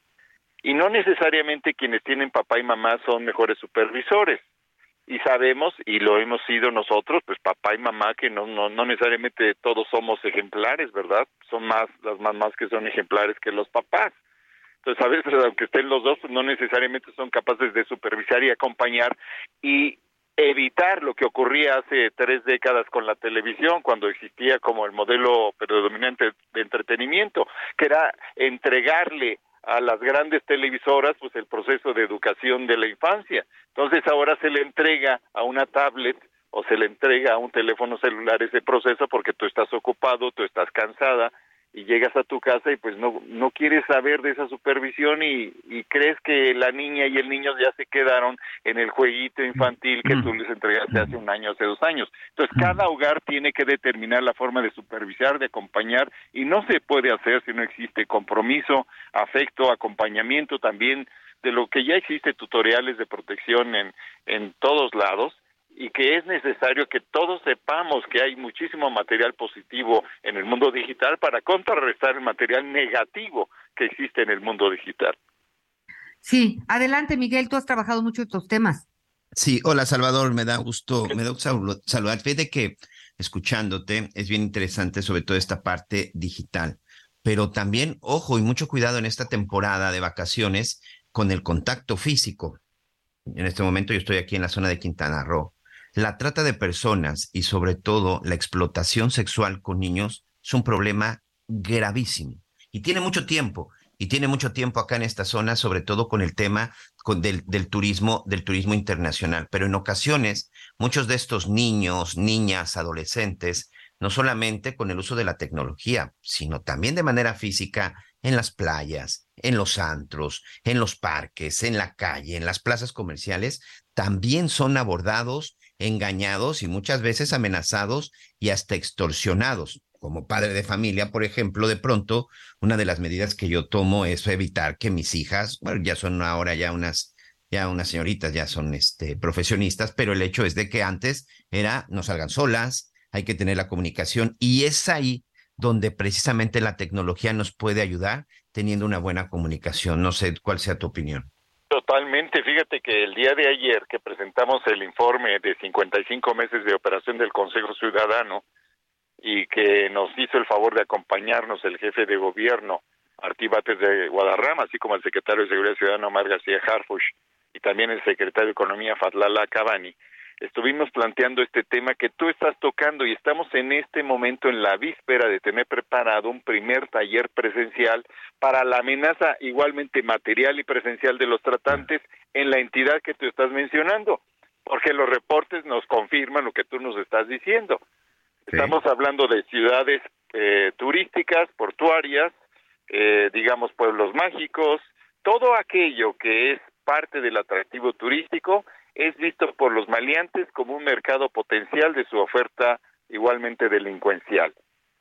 Y no necesariamente quienes tienen papá y mamá son mejores supervisores. y sabemos y lo hemos sido nosotros, pues papá y mamá que no no no necesariamente todos somos ejemplares, ¿verdad? Son más las mamás que son ejemplares que los papás. Entonces, a veces, aunque estén los dos, no necesariamente son capaces de supervisar y acompañar y evitar lo que ocurría hace tres décadas con la televisión, cuando existía como el modelo predominante de entretenimiento, que era entregarle a las grandes televisoras pues el proceso de educación de la infancia. Entonces ahora se le entrega a una tablet o se le entrega a un teléfono celular ese proceso porque tú estás ocupado, tú estás cansada, y llegas a tu casa y pues no no quieres saber de esa supervisión y, y crees que la niña y el niño ya se quedaron en el jueguito infantil que tú les entregaste hace un año, hace dos años. Entonces cada hogar tiene que determinar la forma de supervisar, de acompañar y no se puede hacer si no existe compromiso, afecto, acompañamiento también de lo que ya existe tutoriales de protección en en todos lados y que es necesario que todos sepamos que hay muchísimo material positivo en el mundo digital para contrarrestar el material negativo que existe en el mundo digital. Sí, adelante Miguel, tú has trabajado mucho estos temas. Sí, hola Salvador, me da gusto, me da gusto saludar. Fíjate que escuchándote es bien interesante sobre todo esta parte digital, pero también, ojo y mucho cuidado en esta temporada de vacaciones con el contacto físico. En este momento yo estoy aquí en la zona de Quintana Roo la trata de personas y sobre todo la explotación sexual con niños es un problema gravísimo y tiene mucho tiempo y tiene mucho tiempo acá en esta zona, sobre todo con el tema del, del, turismo, del turismo internacional. Pero en ocasiones, muchos de estos niños, niñas, adolescentes, no solamente con el uso de la tecnología, sino también de manera física en las playas, en los antros, en los parques, en la calle, en las plazas comerciales, también son abordados engañados y muchas veces amenazados y hasta extorsionados. Como padre de familia, por ejemplo, de pronto, una de las medidas que yo tomo es evitar que mis hijas, bueno, ya son ahora ya unas, ya unas señoritas, ya son este, profesionistas, pero el hecho es de que antes era no salgan solas, hay que tener la comunicación y es ahí donde precisamente la tecnología nos puede ayudar teniendo una buena comunicación. No sé cuál sea tu opinión. Totalmente. Fíjate que el día de ayer que presentamos el informe de 55 meses de operación del Consejo Ciudadano y que nos hizo el favor de acompañarnos el jefe de gobierno Artibates de Guadarrama, así como el secretario de Seguridad Ciudadana Omar García Harfush y también el secretario de Economía Fatlala Cabani, estuvimos planteando este tema que tú estás tocando y estamos en este momento en la víspera de tener preparado un primer taller presencial para la amenaza igualmente material y presencial de los tratantes en la entidad que tú estás mencionando, porque los reportes nos confirman lo que tú nos estás diciendo. Estamos hablando de ciudades eh, turísticas, portuarias, eh, digamos pueblos mágicos, todo aquello que es parte del atractivo turístico es visto por los maleantes como un mercado potencial de su oferta igualmente delincuencial.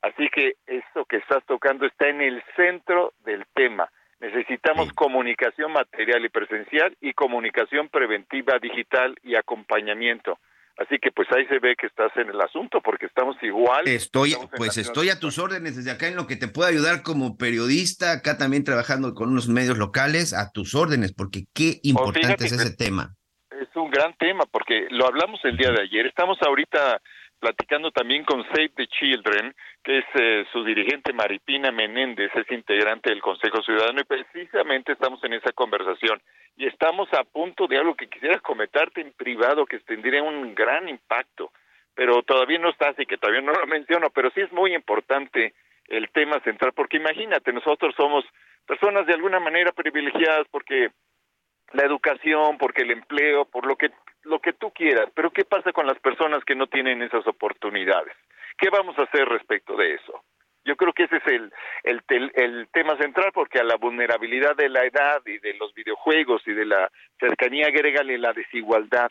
Así que eso que estás tocando está en el centro del tema. Necesitamos comunicación material y presencial y comunicación preventiva digital y acompañamiento. Así que pues ahí se ve que estás en el asunto porque estamos igual. Estoy, pues estoy a tus órdenes desde acá en lo que te pueda ayudar como periodista, acá también trabajando con unos medios locales, a tus órdenes, porque qué pues, importante es ese tema es un gran tema porque lo hablamos el día de ayer. Estamos ahorita platicando también con Save the Children, que es eh, su dirigente Maripina Menéndez, es integrante del Consejo Ciudadano y precisamente estamos en esa conversación y estamos a punto de algo que quisiera comentarte en privado que tendría un gran impacto, pero todavía no está así que todavía no lo menciono, pero sí es muy importante el tema central porque imagínate, nosotros somos personas de alguna manera privilegiadas porque la educación, porque el empleo, por lo que lo que tú quieras, pero ¿qué pasa con las personas que no tienen esas oportunidades? ¿Qué vamos a hacer respecto de eso? Yo creo que ese es el, el, el, tema central porque a la vulnerabilidad de la edad y de los videojuegos y de la cercanía agrégale la desigualdad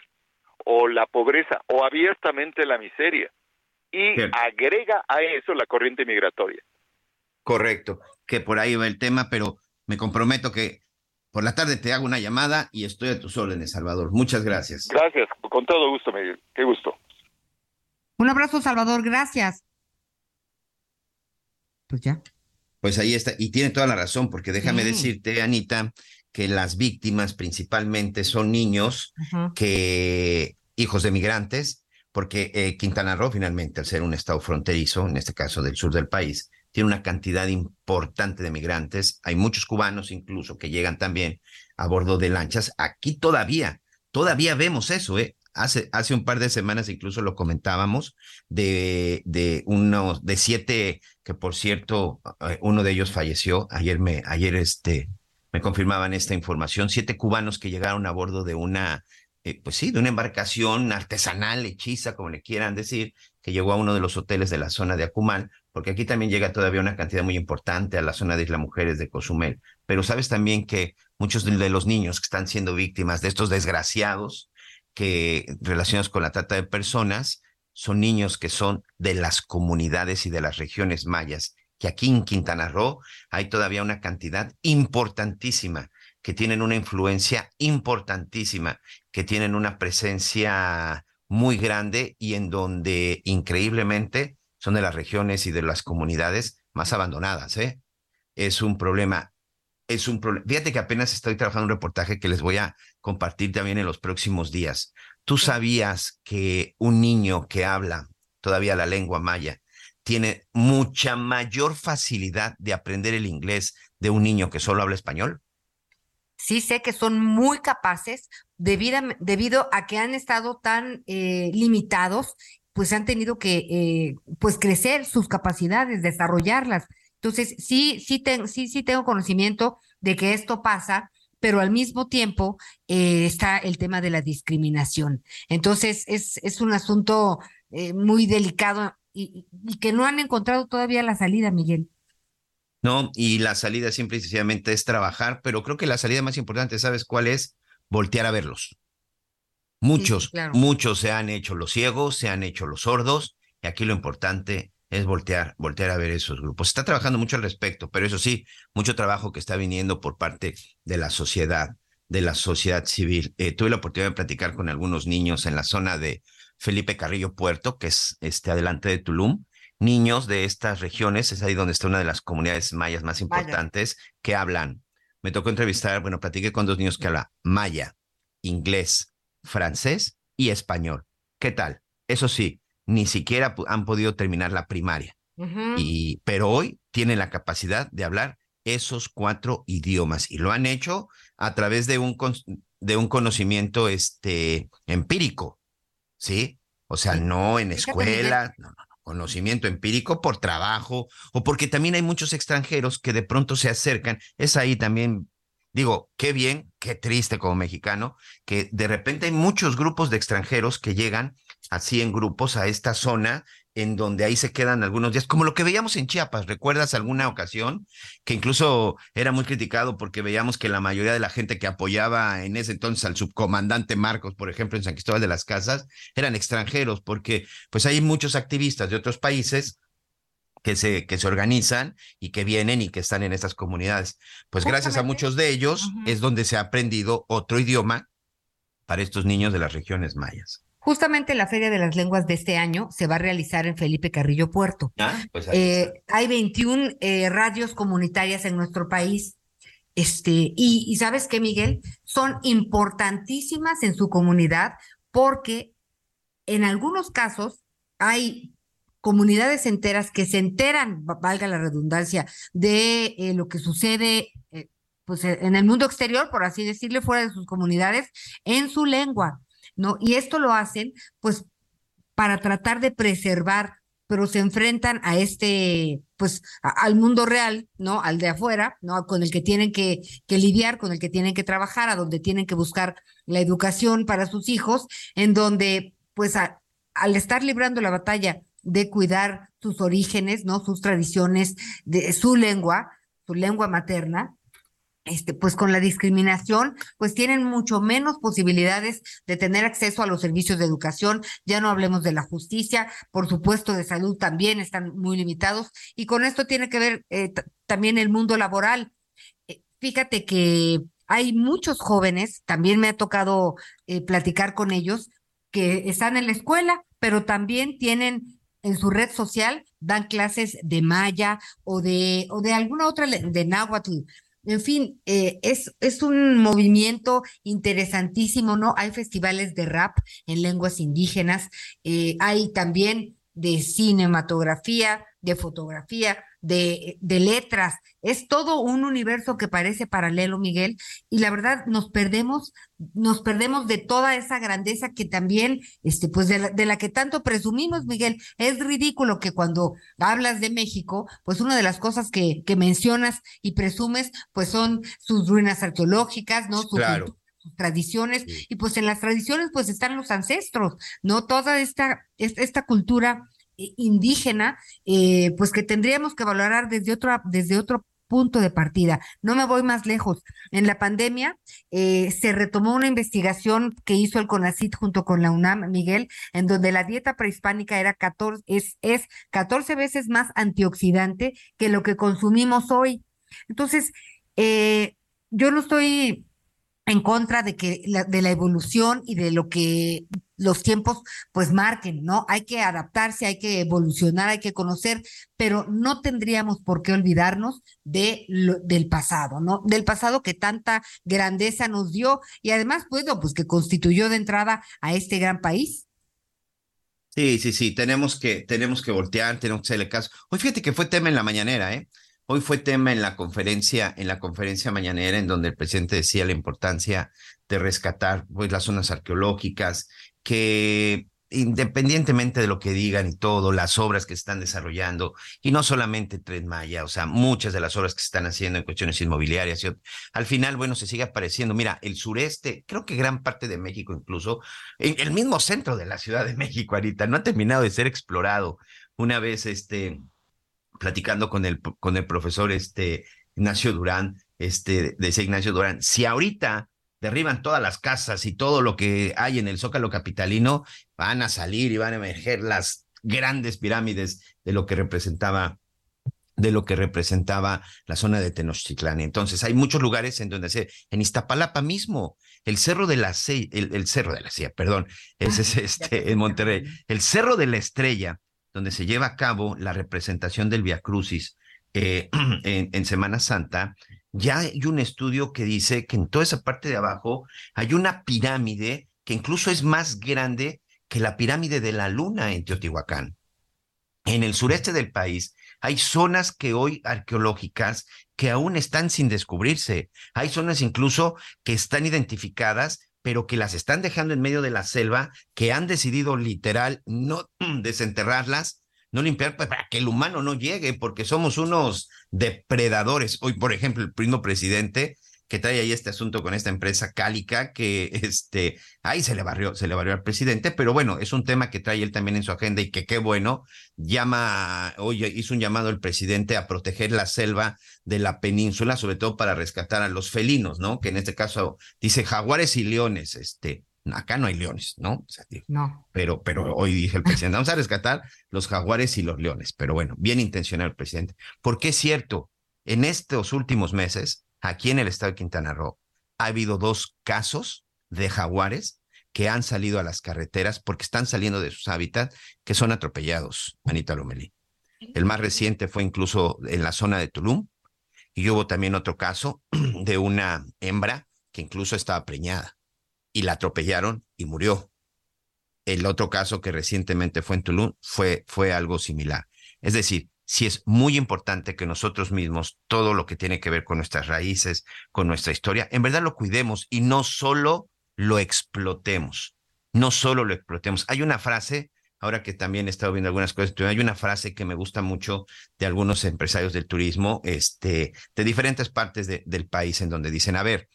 o la pobreza o abiertamente la miseria y agrega a eso la corriente migratoria. Correcto, que por ahí va el tema, pero me comprometo que por la tarde te hago una llamada y estoy a tus órdenes, Salvador. Muchas gracias. Gracias, con todo gusto, Miguel. Qué gusto. Un abrazo, Salvador. Gracias. Pues ya. Pues ahí está. Y tiene toda la razón, porque déjame decirte, Anita, que las víctimas principalmente son niños que hijos de migrantes, porque eh, Quintana Roo finalmente, al ser un estado fronterizo, en este caso del sur del país, tiene una cantidad importante de migrantes. Hay muchos cubanos incluso que llegan también a bordo de lanchas. Aquí todavía, todavía vemos eso, ¿eh? Hace, hace un par de semanas incluso lo comentábamos, de, de unos, de siete, que por cierto, eh, uno de ellos falleció. Ayer me, ayer este, me confirmaban esta información. Siete cubanos que llegaron a bordo de una, eh, pues sí, de una embarcación artesanal, hechiza, como le quieran decir, que llegó a uno de los hoteles de la zona de Acumal, porque aquí también llega todavía una cantidad muy importante a la zona de Isla Mujeres de Cozumel. Pero sabes también que muchos de los niños que están siendo víctimas de estos desgraciados que relacionados con la trata de personas son niños que son de las comunidades y de las regiones mayas, que aquí en Quintana Roo hay todavía una cantidad importantísima que tienen una influencia importantísima, que tienen una presencia muy grande y en donde increíblemente son de las regiones y de las comunidades más abandonadas, ¿eh? Es un problema, es un problema. Fíjate que apenas estoy trabajando un reportaje que les voy a compartir también en los próximos días. ¿Tú sabías que un niño que habla todavía la lengua maya tiene mucha mayor facilidad de aprender el inglés de un niño que solo habla español? Sí sé que son muy capaces debido, debido a que han estado tan eh, limitados pues han tenido que eh, pues crecer sus capacidades, desarrollarlas. Entonces, sí, sí, sí, sí tengo conocimiento de que esto pasa, pero al mismo tiempo eh, está el tema de la discriminación. Entonces, es, es un asunto eh, muy delicado y, que no han encontrado todavía la salida, Miguel. No, y la salida simple y sencillamente es trabajar, pero creo que la salida más importante, ¿sabes cuál es? Voltear a verlos. Muchos, muchos se han hecho los ciegos, se han hecho los sordos, y aquí lo importante es voltear, voltear a ver esos grupos. está trabajando mucho al respecto, pero eso sí, mucho trabajo que está viniendo por parte de la sociedad, de la sociedad civil. Eh, tuve la oportunidad de platicar con algunos niños en la zona de Felipe Carrillo Puerto, que es este adelante de Tulum. Niños de estas regiones, es ahí donde está una de las comunidades mayas más importantes que hablan. Me tocó entrevistar, bueno, platiqué con dos niños que hablan maya, inglés, francés y español. ¿Qué tal? Eso sí, ni siquiera han podido terminar la primaria. y, pero hoy tienen la capacidad de hablar esos cuatro idiomas y lo han hecho a través de un, de un conocimiento este, empírico, ¿sí? O sea, no en escuela, no, no, conocimiento empírico por trabajo o porque también hay muchos extranjeros que de pronto se acercan. Es ahí también digo, qué bien, qué triste como mexicano, que de repente hay muchos grupos de extranjeros que llegan así en grupos a esta zona en donde ahí se quedan algunos días, como lo que veíamos en Chiapas, ¿recuerdas alguna ocasión? Que incluso era muy criticado porque veíamos que la mayoría de la gente que apoyaba en ese entonces al subcomandante Marcos, por ejemplo, en San Cristóbal de las Casas, eran extranjeros, porque pues hay muchos activistas de otros países que se, que se organizan y que vienen y que están en estas comunidades. Pues gracias a muchos de ellos es donde se ha aprendido otro idioma para estos niños de las regiones mayas. Justamente la Feria de las Lenguas de este año se va a realizar en Felipe Carrillo Puerto. Ah, pues eh, hay 21 eh, radios comunitarias en nuestro país. Este, y, y sabes qué, Miguel, son importantísimas en su comunidad porque en algunos casos hay comunidades enteras que se enteran, valga la redundancia, de eh, lo que sucede eh, pues e, en el mundo exterior, por así decirle, fuera de sus comunidades, en su lengua, ¿no? Y esto lo hacen, pues, para tratar de preservar, pero se enfrentan a este, pues, al mundo real, ¿no? Al de afuera, ¿no? Con el que tienen que, que lidiar, con el que tienen que trabajar, a donde tienen que buscar la educación para sus hijos, en donde, pues, al estar librando la batalla de cuidar sus orígenes, ¿no? Sus tradiciones, de su lengua, su lengua materna, este, pues con la discriminación, pues tienen mucho menos posibilidades de tener acceso a los servicios de educación, ya no hablemos de la justicia, por supuesto de salud también están muy limitados, y con esto tiene que ver eh, también el mundo laboral. Eh, fíjate que hay muchos jóvenes, también me ha tocado eh, platicar con ellos, que están en la escuela, pero también tienen en su red social dan clases de maya o de, o de alguna otra, de náhuatl. En fin, eh, es, es un movimiento interesantísimo, ¿no? Hay festivales de rap en lenguas indígenas, eh, hay también de cinematografía, de fotografía, de, de, letras. Es todo un universo que parece paralelo, Miguel, y la verdad nos perdemos, nos perdemos de toda esa grandeza que también, este, pues de la, de la que tanto presumimos, Miguel. Es ridículo que cuando hablas de México, pues una de las cosas que, que mencionas y presumes, pues son sus ruinas arqueológicas, ¿no? Su claro sus tradiciones y pues en las tradiciones pues están los ancestros, ¿no? Toda esta, esta cultura indígena, eh, pues que tendríamos que valorar desde otro, desde otro punto de partida. No me voy más lejos. En la pandemia eh, se retomó una investigación que hizo el CONACIT junto con la UNAM, Miguel, en donde la dieta prehispánica era 14, es, es 14 veces más antioxidante que lo que consumimos hoy. Entonces, eh, yo no estoy en contra de que la, de la evolución y de lo que los tiempos pues marquen, ¿no? Hay que adaptarse, hay que evolucionar, hay que conocer, pero no tendríamos por qué olvidarnos de del pasado, ¿no? Del pasado que tanta grandeza nos dio y además, bueno, pues que constituyó de entrada a este gran país. Sí, sí, sí, tenemos que, tenemos que voltear, tenemos que hacerle caso. Hoy fíjate que fue tema en la mañanera, ¿eh? Hoy fue tema en la conferencia, en la conferencia mañanera, en donde el presidente decía la importancia de rescatar pues, las zonas arqueológicas, que independientemente de lo que digan y todo, las obras que se están desarrollando, y no solamente Tren Maya, o sea, muchas de las obras que se están haciendo en cuestiones inmobiliarias, y al final, bueno, se sigue apareciendo. Mira, el sureste, creo que gran parte de México incluso, el mismo centro de la Ciudad de México ahorita, no ha terminado de ser explorado. Una vez, este, platicando con el, con el profesor este, Ignacio Durán, este, decía Ignacio Durán, si ahorita derriban todas las casas y todo lo que hay en el Zócalo Capitalino, van a salir y van a emerger las grandes pirámides de lo que representaba de lo que representaba la zona de Tenochtitlán. Entonces, hay muchos lugares en donde se, en Iztapalapa mismo, el Cerro de la Silla, el, el, Cerro de la Silla, perdón, ese es (laughs) este, en Monterrey, el Cerro de la Estrella, donde se lleva a cabo la representación del Via Crucis eh, (clears throat) en, en, Semana Santa, ya hay un estudio que dice que en toda esa parte de abajo hay una pirámide que incluso es más grande que la pirámide de la Luna en Teotihuacán. En el sureste del país hay zonas que hoy arqueológicas que aún están sin descubrirse. Hay zonas incluso que están identificadas pero que las están dejando en medio de la selva, que han decidido literal no (clears throat) desenterrarlas, no limpiar pues, para que el humano no llegue, porque somos unos depredadores. Hoy, por ejemplo, el primo presidente que trae ahí este asunto con esta empresa Cálica, que este, ahí se le barrió, se le barrió al presidente, pero bueno, es un tema que trae él también en su agenda y que qué bueno, llama, hoy hizo un llamado el presidente a proteger la selva de la península, sobre todo para rescatar a los felinos, ¿no? Que en este caso dice jaguares y leones, este, acá no hay leones, ¿no? O sea, no. Pero, pero hoy dije el presidente, vamos a rescatar los jaguares y los leones, pero bueno, bien intencionado el presidente, porque es cierto, en estos últimos meses, aquí en el estado de Quintana Roo, ha habido dos casos de jaguares que han salido a las carreteras porque están saliendo de sus hábitats, que son atropellados, Anita Lomelí. El más reciente fue incluso en la zona de Tulum, y hubo también otro caso (clears throat) de una hembra que incluso estaba preñada y la atropellaron y murió. El otro caso que recientemente fue en Tulum fue, fue algo similar. Es decir, sí es muy importante que nosotros mismos, todo lo que tiene que ver con nuestras raíces, con nuestra historia, en verdad lo cuidemos y no solo lo explotemos, no solo lo explotemos. Hay una frase, ahora que también he estado viendo algunas cosas, hay una frase que me gusta mucho de algunos empresarios del turismo, este, de diferentes partes de, del país, en donde dicen, a ver,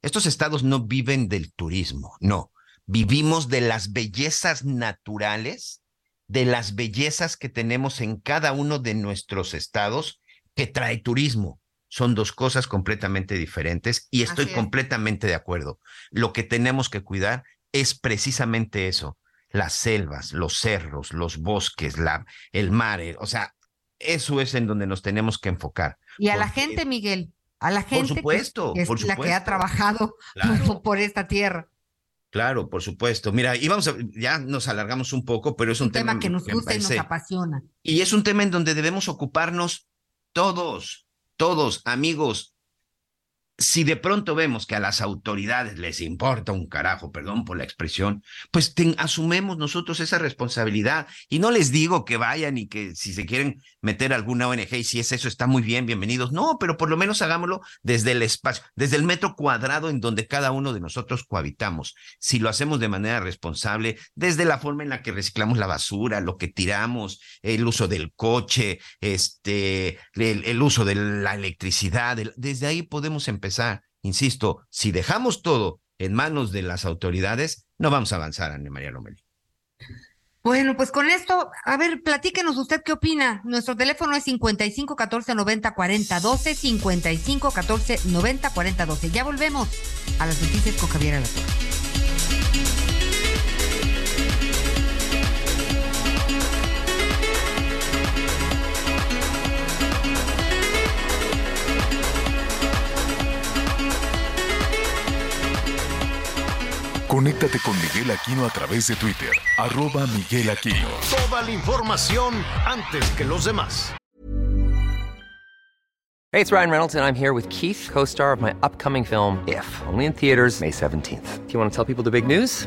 estos estados no viven del turismo, no, vivimos de las bellezas naturales de las bellezas que tenemos en cada uno de nuestros estados que trae turismo. Son dos cosas completamente diferentes y estoy completamente de acuerdo. Lo que tenemos que cuidar es precisamente eso, las selvas, los cerros, los bosques, la, el mar, eh, o sea, eso es en donde nos tenemos que enfocar. Y a la gente, Miguel, a la gente por supuesto, que es por la que ha trabajado (laughs) por esta tierra. Claro, por supuesto. Mira, y vamos a, ya nos alargamos un poco, pero es un, un tema, que nos gusta y nos apasiona. Y es un tema en donde debemos ocuparnos todos, todos, amigos. Si de pronto vemos que a las autoridades les importa un carajo, perdón por la expresión, pues asumemos nosotros esa responsabilidad. Y no les digo que vayan y que si se quieren meter alguna ONG y si es eso está muy bien, bienvenidos. No, pero por lo menos hagámoslo desde el espacio, desde el metro cuadrado en donde cada uno de nosotros cohabitamos. Si lo hacemos de manera responsable, desde la forma en la que reciclamos la basura, lo que tiramos, el uso del coche, este, el, uso de la electricidad, desde ahí podemos empezar empezar. Insisto, si dejamos todo en manos de las autoridades, no vamos a avanzar, Ana María Lomelí. Bueno, pues con esto, a ver, platíquenos usted qué opina. Nuestro teléfono es 55 14 90 40 12, 55 14 90 40 12. Ya volvemos a las noticias con Javier Alatorre. Conéctate con Miguel Aquino a través de Twitter, arroba Miguel Aquino. Toda la información antes que los demás. Hey, it's Ryan Reynolds and I'm here with Keith, co-star of my upcoming film, If, only in theaters May 17th. Do you want to tell people the big news?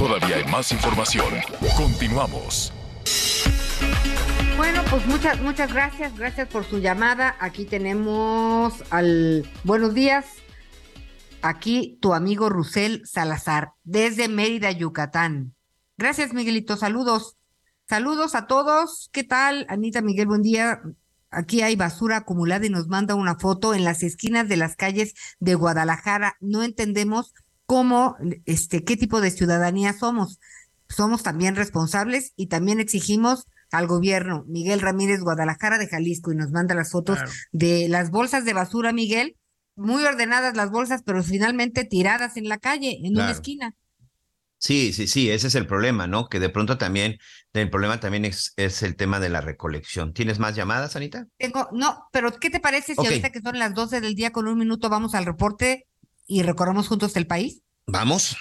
Todavía hay más información. Continuamos. Bueno, pues muchas, muchas gracias. Gracias por su llamada. Aquí tenemos al. Buenos días. Aquí tu amigo Rusel Salazar, desde Mérida, Yucatán. Gracias, Miguelito. Saludos. Saludos a todos. ¿Qué tal? Anita Miguel, buen día. Aquí hay basura acumulada y nos manda una foto en las esquinas de las calles de Guadalajara. No entendemos cómo, este, qué tipo de ciudadanía somos. Somos también responsables y también exigimos al gobierno. Miguel Ramírez, Guadalajara de Jalisco, y nos manda las fotos de las bolsas de basura, Miguel. Muy ordenadas las bolsas, pero finalmente tiradas en la calle, en una esquina. Sí, sí, sí, ese es el problema, ¿no? Que de pronto también, el problema también es, es el tema de la recolección. ¿Tienes más llamadas, Anita? Tengo, no, pero ¿qué te parece si ahorita que son las 12 del día con un minuto vamos al reporte y recorremos juntos el país? Vamos.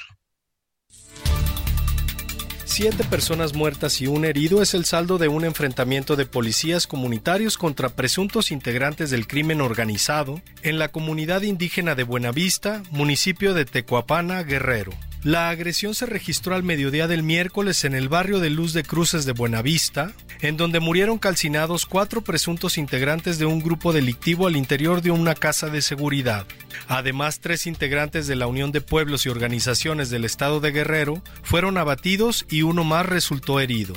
Siete personas muertas y un herido es el saldo de un enfrentamiento de policías comunitarios contra presuntos integrantes del crimen organizado en la comunidad indígena de Buenavista, municipio de Tecuapana, Guerrero. La agresión se registró al mediodía del miércoles en el barrio de Luz de Cruces de Buenavista, en donde murieron calcinados cuatro presuntos integrantes de un grupo delictivo al interior de una casa de seguridad. Además, tres integrantes de la Unión de Pueblos y Organizaciones del Estado de Guerrero fueron abatidos y uno más resultó herido.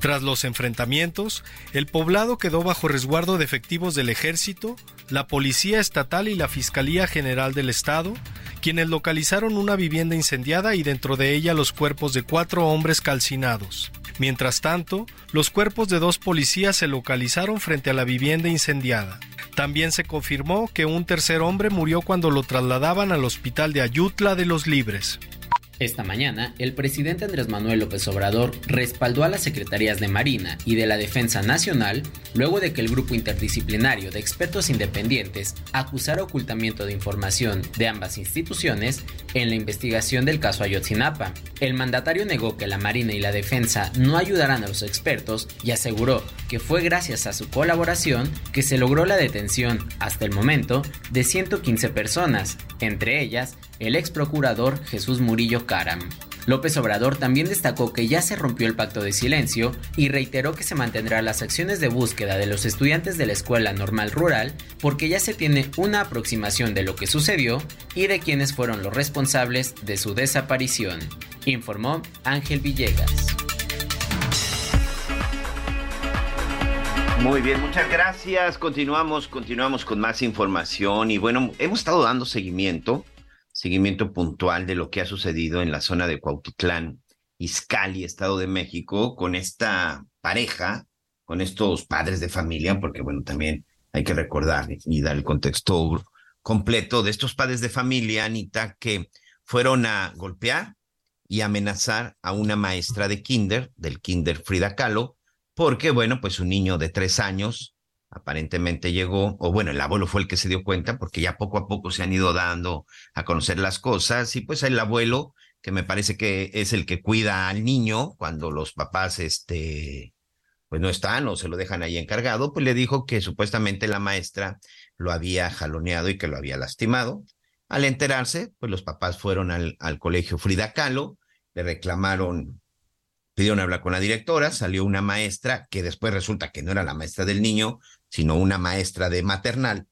Tras los enfrentamientos, el poblado quedó bajo resguardo de efectivos del ejército, la Policía Estatal y la Fiscalía General del Estado, quienes localizaron una vivienda incendiada y dentro de ella los cuerpos de cuatro hombres calcinados. Mientras tanto, los cuerpos de dos policías se localizaron frente a la vivienda incendiada. También se confirmó que un tercer hombre murió cuando lo trasladaban al hospital de Ayutla de los Libres. Esta mañana, el presidente Andrés Manuel López Obrador respaldó a las secretarías de Marina y de la Defensa Nacional luego de que el grupo interdisciplinario de expertos independientes acusara ocultamiento de información de ambas instituciones en la investigación del caso Ayotzinapa. El mandatario negó que la Marina y la Defensa no ayudarán a los expertos y aseguró que fue gracias a su colaboración que se logró la detención, hasta el momento, de 115 personas, entre ellas el ex procurador Jesús Murillo Caram. López Obrador también destacó que ya se rompió el pacto de silencio y reiteró que se mantendrá las acciones de búsqueda de los estudiantes de la Escuela Normal Rural porque ya se tiene una aproximación de lo que sucedió y de quienes fueron los responsables de su desaparición, informó Ángel Villegas. Muy bien, muchas gracias. Continuamos, continuamos con más información y bueno, hemos estado dando seguimiento seguimiento puntual de lo que ha sucedido en la zona de Cuautitlán, Izcali, Estado de México, con esta pareja, con estos padres de familia, porque bueno, también hay que recordar y dar el contexto completo de estos padres de familia, Anita, que fueron a golpear y amenazar a una maestra de kinder, del kinder Frida Kahlo, porque, bueno, pues un niño de tres años aparentemente llegó, o bueno, el abuelo fue el que se dio cuenta, porque ya poco a poco se han ido dando a conocer las cosas, y pues el abuelo, que me parece que es el que cuida al niño cuando los papás, este, pues no están o se lo dejan ahí encargado, pues le dijo que supuestamente la maestra lo había jaloneado y que lo había lastimado. Al enterarse, pues los papás fueron al, al colegio Frida Kahlo, le reclamaron, pidieron hablar con la directora, salió una maestra que después resulta que no era la maestra del niño, sino una maestra de maternal,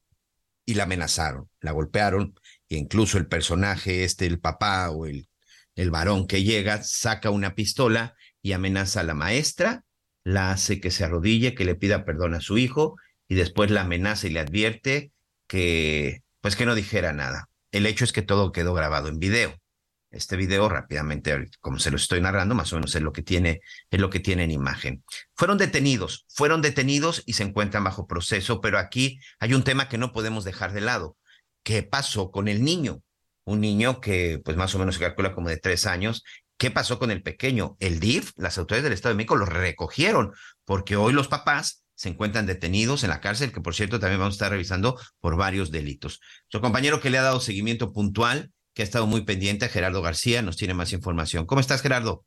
y la amenazaron, la golpearon, e incluso el personaje, este, el papá o el, el varón que llega, saca una pistola y amenaza a la maestra, la hace que se arrodille, que le pida perdón a su hijo, y después la amenaza y le advierte que, pues que no dijera nada. El hecho es que todo quedó grabado en video. Este video rápidamente, como se lo estoy narrando, más o menos es lo que tiene, es lo que tiene en imagen. Fueron detenidos, fueron detenidos y se encuentran bajo proceso, pero aquí hay un tema que no podemos dejar de lado. ¿Qué pasó con el niño? Un niño que, pues más o menos se calcula como de tres años. ¿Qué pasó con el pequeño? El DIF, las autoridades del Estado de México lo recogieron, porque hoy los papás se encuentran detenidos en la cárcel, que por cierto también vamos a estar revisando por varios delitos. Su compañero que le ha dado seguimiento puntual que ha estado muy pendiente, Gerardo García, nos tiene más información. ¿Cómo estás, Gerardo?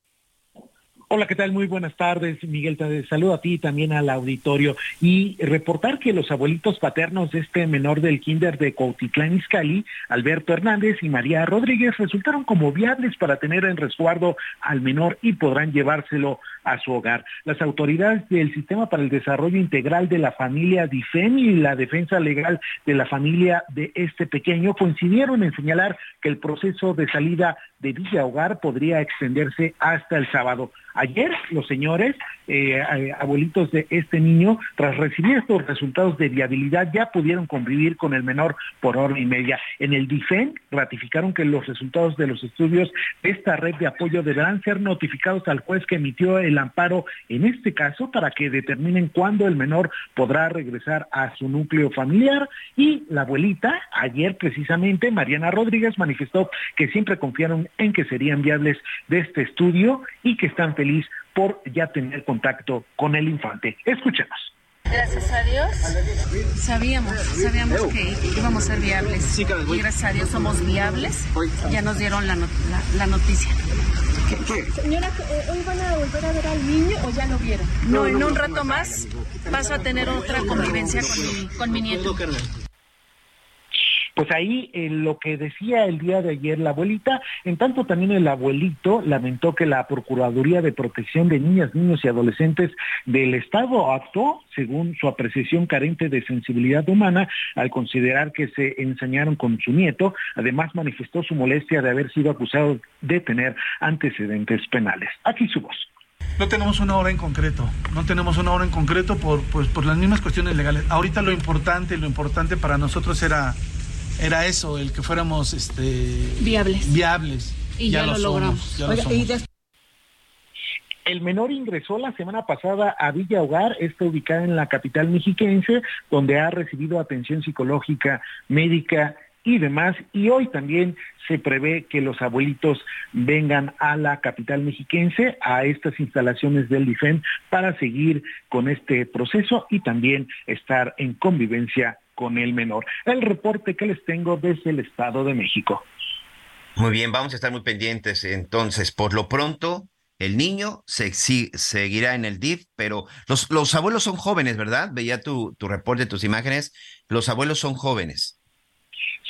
Hola, ¿qué tal? Muy buenas tardes, Miguel. Te saludo a ti y también al auditorio. Y reportar que los abuelitos paternos de este menor del kinder de Cuautitlán Izcalli, Alberto Hernández y María Rodríguez, resultaron como viables para tener en resguardo al menor y podrán llevárselo a su hogar. Las autoridades del Sistema para el Desarrollo Integral de la Familia DIFEN y la defensa legal de la familia de este pequeño coincidieron en señalar que el proceso de salida de Villa Hogar podría extenderse hasta el sábado. Ayer los señores, eh, abuelitos de este niño, tras recibir estos resultados de viabilidad, ya pudieron convivir con el menor por hora y media. En el DIFEN ratificaron que los resultados de los estudios de esta red de apoyo deberán ser notificados al juez que emitió el amparo en este caso para que determinen cuándo el menor podrá regresar a su núcleo familiar. Y la abuelita, ayer precisamente, Mariana Rodríguez, manifestó que siempre confiaron en que serían viables de este estudio y que están feliz por ya tener contacto con el infante. Escuchemos. Gracias a Dios. Sabíamos, sabíamos que íbamos a ser viables. Y gracias a Dios somos viables. Ya nos dieron la, la, noticia. Señora, eh, ¿hoy van a volver a ver al niño o ya lo vieron? No, en un rato más vas a tener otra convivencia con mi, con mi nieto. Pues ahí eh, lo que decía el día de ayer la abuelita, en tanto también el abuelito lamentó que la Procuraduría de Protección de Niñas, Niños y Adolescentes del Estado actuó, según su apreciación, carente de sensibilidad humana al considerar que se ensañaron con su nieto. Además manifestó su molestia de haber sido acusado de tener antecedentes penales. Aquí su voz. No tenemos una hora en concreto, no tenemos una hora en concreto por, pues, por las mismas cuestiones legales. Ahorita lo importante, lo importante para nosotros era era eso, el que fuéramos este, viables. Viables. Y ya, lo, logramos. el menor ingresó la semana pasada a Villa Hogar, está ubicada en la capital mexiquense, donde ha recibido atención psicológica, médica y demás. Y hoy también se prevé que los abuelitos vengan a la capital mexiquense, a estas instalaciones del DIFEN, para seguir con este proceso y también estar en convivencia con el menor. El reporte que les tengo desde el Estado de México. Muy bien, vamos a estar muy pendientes. Entonces, por lo pronto, el niño se, seguirá en el DIF, pero los, los abuelos son jóvenes, ¿verdad? Veía tu, tu reporte, tus imágenes. Los abuelos son jóvenes.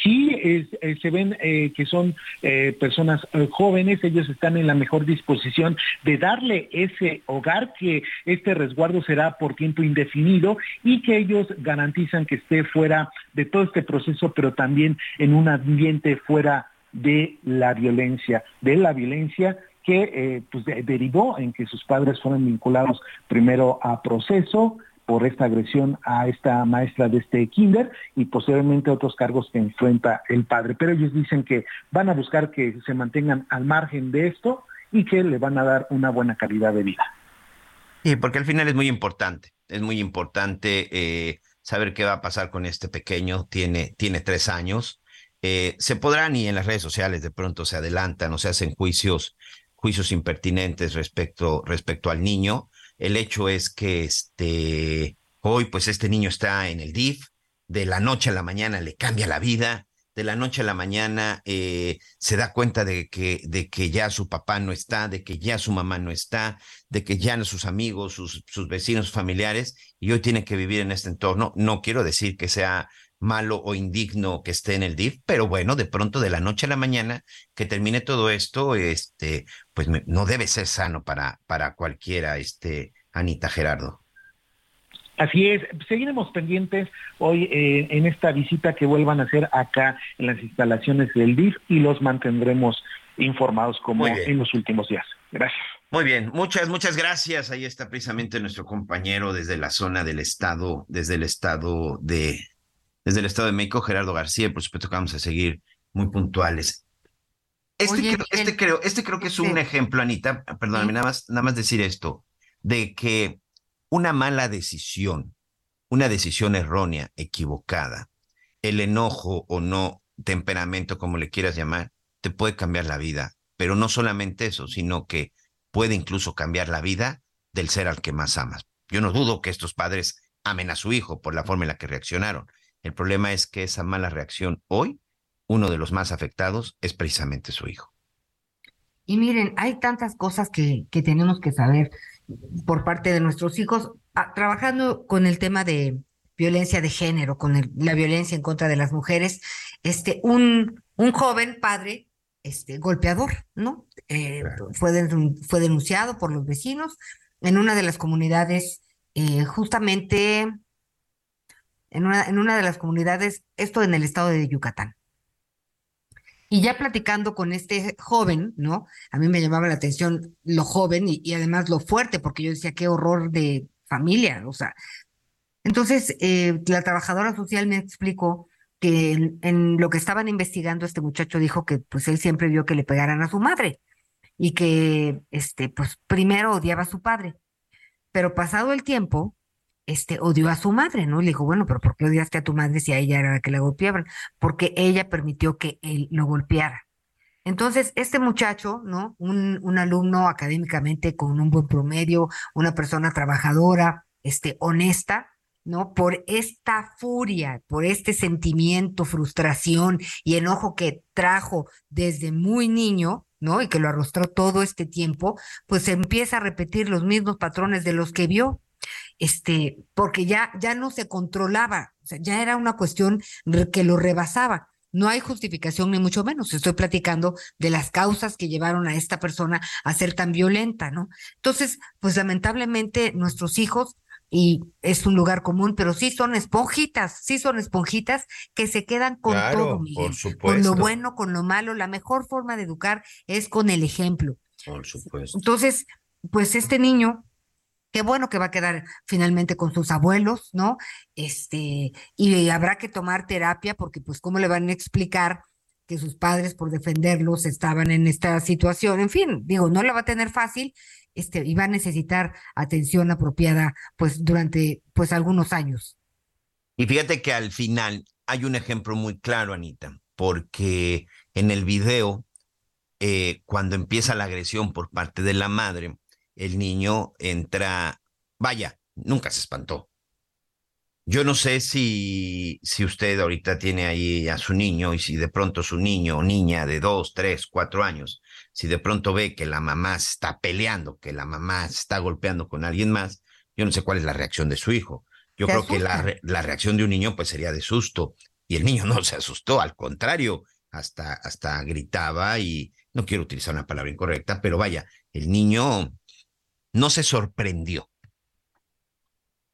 Sí, eh, se ven eh, que son eh, personas jóvenes, ellos están en la mejor disposición de darle ese hogar, que este resguardo será por tiempo indefinido y que ellos garantizan que esté fuera de todo este proceso, pero también en un ambiente fuera de la violencia, de la violencia que pues, derivó en que sus padres fueron vinculados primero a proceso, por esta agresión a esta maestra de este kinder y posteriormente otros cargos que enfrenta el padre. Pero ellos dicen que van a buscar que se mantengan al margen de esto y que le van a dar una buena calidad de vida. Y porque al final es muy importante, es muy importante eh, saber qué va a pasar con este pequeño, tiene, tiene tres años. Eh, se podrán y en las redes sociales de pronto se adelantan o se hacen juicios, juicios impertinentes respecto, respecto al niño. El hecho es que este, hoy pues este niño está en el DIF, de la noche a la mañana le cambia la vida, de la noche a la mañana eh, se da cuenta de que, ya su papá no está, de que ya su mamá no está, de que ya sus amigos, sus, sus vecinos, familiares, y hoy tiene que vivir en este entorno. No quiero decir que sea malo o indigno que esté en el DIF, pero bueno, de pronto de la noche a la mañana que termine todo esto, este, pues no debe ser sano para, para cualquiera, este, Anita Gerardo. Así es, seguiremos pendientes hoy eh, en esta visita que vuelvan a hacer acá en las instalaciones del DIF y los mantendremos informados como en los últimos días. Gracias. Muy bien, muchas, muchas gracias. Ahí está precisamente nuestro compañero desde la zona del estado, desde el estado de, desde el estado de México, Gerardo García. Por supuesto que vamos a seguir muy puntuales. Este, creo, este creo, este creo que es un ejemplo, Anita, perdóname, nada más, nada más decir esto, de que una mala decisión, una decisión errónea, equivocada, el enojo o no, temperamento, como le quieras llamar, te puede cambiar la vida. Pero no solamente eso, sino que puede incluso cambiar la vida del ser al que más amas. Yo no dudo que estos padres amen a su hijo por la forma en la que reaccionaron. El problema es que esa mala reacción hoy, uno de los más afectados es precisamente su hijo. Y miren, hay tantas cosas que, que tenemos que saber por parte de nuestros hijos, ah, trabajando con el tema de violencia de género, con la violencia en contra de las mujeres, este, un, un joven padre, este, golpeador, ¿no? Eh, fue, fue denunciado por los vecinos en una de las comunidades, eh, justamente en una, en una de las comunidades, esto en el estado de Yucatán. Y ya platicando con este joven, ¿no? A mí me llamaba la atención lo joven y, además lo fuerte, porque yo decía, qué horror de familia, o sea. Entonces, eh, la trabajadora social me explicó que en, lo que estaban investigando, este muchacho dijo que pues él siempre vio que le pegaran a su madre y que, este, pues primero odiaba a su padre. Pero pasado el tiempo, este, odió a su madre, ¿no? Le dijo, bueno, pero ¿por qué odiaste a tu madre si a ella era la que la golpeaban? Porque ella permitió que él lo golpeara. Entonces, este muchacho, ¿no? Un, un alumno académicamente con un buen promedio, una persona trabajadora, este, honesta, ¿no? Por esta furia, por este sentimiento, frustración y enojo que trajo desde muy niño, ¿no? Y que lo arrostró todo este tiempo, pues empieza a repetir los mismos patrones de los que vio este, porque ya, ya no se controlaba, o sea, ya era una cuestión que lo rebasaba. No hay justificación ni mucho menos. Estoy platicando de las causas que llevaron a esta persona a ser tan violenta, ¿no? Entonces, pues lamentablemente nuestros hijos, y es un lugar común, pero sí son esponjitas, sí son esponjitas que se quedan con todo, con lo bueno, con lo malo. La mejor forma de educar es con el ejemplo. Por supuesto. Entonces, pues este niño Qué bueno que va a quedar finalmente con sus abuelos, ¿no? Este, y habrá que tomar terapia porque pues cómo le van a explicar que sus padres por defenderlos estaban en esta situación. En fin, digo, no la va a tener fácil, este, y va a necesitar atención apropiada pues durante pues algunos años. Y fíjate que al final hay un ejemplo muy claro, Anita, porque en el video, eh, cuando empieza la agresión por parte de la madre, el niño entra, vaya, nunca se espantó. Yo no sé si, si usted ahorita tiene ahí a su niño y si de pronto su niño o niña de dos, tres, cuatro años, si de pronto ve que la mamá está peleando, que la mamá está golpeando con alguien más, yo no sé cuál es la reacción de su hijo. Yo creo que la, la, reacción de un niño pues sería de susto y el niño (laughs) no se asustó, al contrario, hasta, hasta gritaba y no quiero utilizar una palabra incorrecta, pero vaya, el niño no se sorprendió.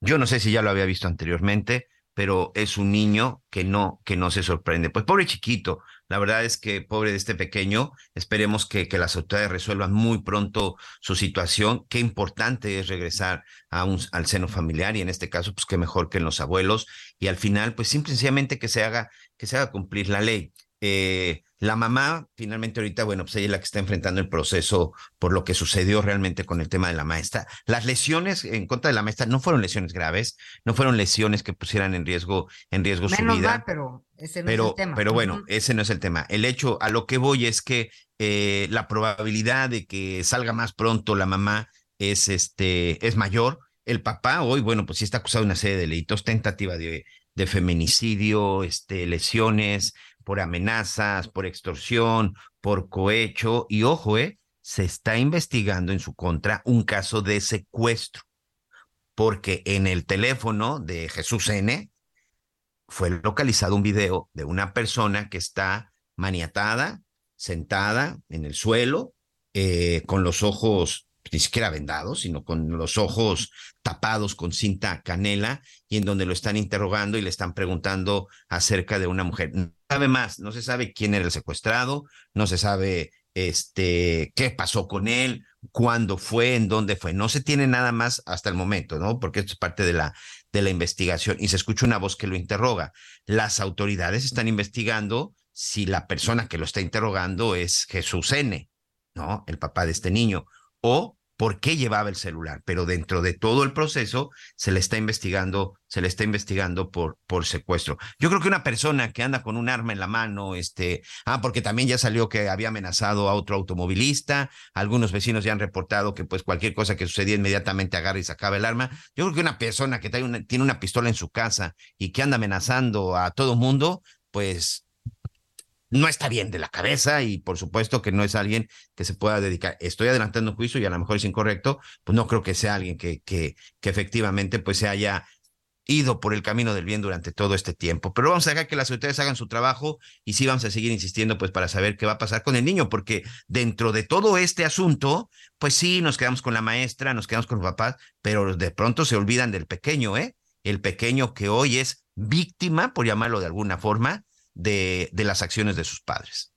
Yo no sé si ya lo había visto anteriormente, pero es un niño que no, que no se sorprende. Pues pobre chiquito, la verdad es que pobre de este pequeño, esperemos que, que las autoridades resuelvan muy pronto su situación. Qué importante es regresar a un, al seno familiar y en este caso, pues qué mejor que en los abuelos y al final, pues simplemente que se haga, que se haga cumplir la ley. Eh, la mamá, finalmente ahorita, bueno, pues ella es la que está enfrentando el proceso por lo que sucedió realmente con el tema de la maestra. Las lesiones en contra de la maestra no fueron lesiones graves, no fueron lesiones que pusieran en riesgo, en riesgo su vida. pero ese no pero, es el tema. Pero bueno, ese no es el tema. El hecho, a lo que voy es que eh, la probabilidad de que salga más pronto la mamá es, este, es mayor. El papá hoy, bueno, pues sí está acusado de una serie de delitos, tentativa de, de feminicidio, este, lesiones, por amenazas, por extorsión, por cohecho y ojo, eh, se está investigando en su contra un caso de secuestro, porque en el teléfono de Jesús N fue localizado un video de una persona que está maniatada, sentada en el suelo, eh, con los ojos ni siquiera vendados, sino con los ojos tapados con cinta canela y en donde lo están interrogando y le están preguntando acerca de una mujer. No sabe más, no se sabe quién era el secuestrado, no se sabe este qué pasó con él, cuándo fue, en dónde fue. No se tiene nada más hasta el momento, ¿no? Porque esto es parte de la de la investigación y se escucha una voz que lo interroga. Las autoridades están investigando si la persona que lo está interrogando es Jesús N, ¿no? El papá de este niño o por qué llevaba el celular, pero dentro de todo el proceso se le está investigando, se le está investigando por, por secuestro. Yo creo que una persona que anda con un arma en la mano, este, ah, porque también ya salió que había amenazado a otro automovilista, algunos vecinos ya han reportado que pues cualquier cosa que sucedía inmediatamente agarra y sacaba el arma. Yo creo que una persona que tiene una, tiene una pistola en su casa y que anda amenazando a todo mundo, pues no está bien de la cabeza y por supuesto que no es alguien que se pueda dedicar. Estoy adelantando un juicio y a lo mejor es incorrecto, pues no creo que sea alguien que, que, que efectivamente pues se haya ido por el camino del bien durante todo este tiempo. Pero vamos a dejar que las autoridades hagan su trabajo y sí vamos a seguir insistiendo pues para saber qué va a pasar con el niño, porque dentro de todo este asunto, pues sí, nos quedamos con la maestra, nos quedamos con los papás, pero de pronto se olvidan del pequeño, ¿eh? El pequeño que hoy es víctima, por llamarlo de alguna forma, de, de las acciones de sus padres.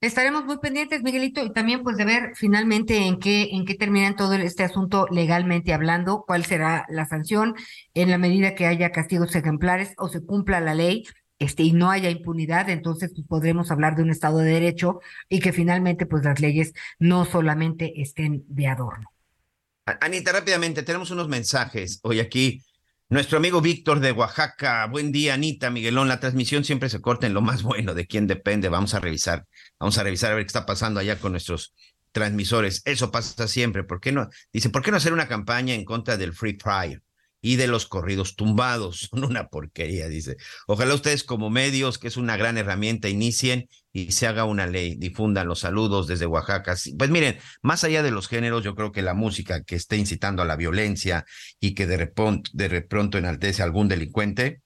Estaremos muy pendientes, Miguelito, y también pues de ver finalmente en qué, en qué termina todo este asunto legalmente hablando, cuál será la sanción en la medida que haya castigos ejemplares o se cumpla la ley este, y no haya impunidad, entonces pues, podremos hablar de un Estado de Derecho y que finalmente pues las leyes no solamente estén de adorno. Anita, rápidamente, tenemos unos mensajes hoy aquí nuestro amigo Víctor de Oaxaca, buen día, Anita, Miguelón. La transmisión siempre se corta en lo más bueno, de quién depende. Vamos a revisar, vamos a revisar a ver qué está pasando allá con nuestros transmisores. Eso pasa siempre. ¿Por qué no? Dice, ¿por qué no hacer una campaña en contra del Free Fire? Y de los corridos tumbados. (laughs) Son una porquería, dice. Ojalá ustedes como medios, que es una gran herramienta, inicien y se haga una ley, difundan los saludos desde Oaxaca. Pues miren, más allá de los géneros, yo creo que la música que esté incitando a la violencia y que de, repronto, de pronto enaltece a algún delincuente,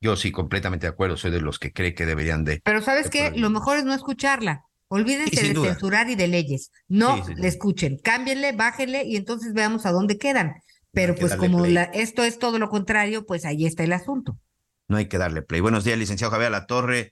yo sí, completamente de acuerdo, soy de los que cree que deberían de... Pero sabes qué, lo mejor es no escucharla. Olvídense de censurar y de leyes. No le escuchen, cámbienle, bájenle y entonces veamos a dónde quedan. Pero pues como la, esto es todo lo contrario, pues ahí está el asunto. No hay que darle play. Buenos días, licenciado Javier La Torre.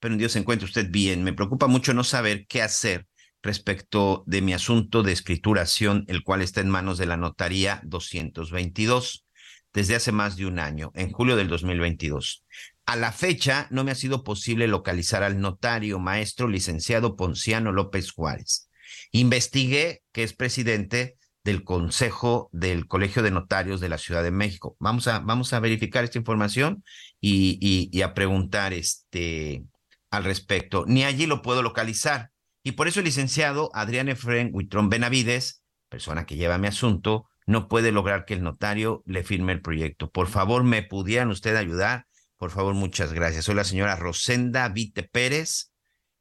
Pero en Dios se encuentre usted bien. Me preocupa mucho no saber qué hacer respecto de mi asunto de escrituración, el cual está en manos de la notaría 222 desde hace más de un año, en julio del 2022. A la fecha no me ha sido posible localizar al notario maestro licenciado Ponciano López Juárez. Investigué que es presidente del Consejo del Colegio de Notarios de la Ciudad de México. Vamos a, vamos a verificar esta información y, y, a preguntar este, al respecto. Ni allí lo puedo localizar. Y por eso el licenciado Adrián Efren Huitrón Benavides, persona que lleva mi asunto, no puede lograr que el notario le firme el proyecto. Por favor, ¿me pudieran usted ayudar? Por favor, muchas gracias. Soy la señora Rosenda Vite Pérez,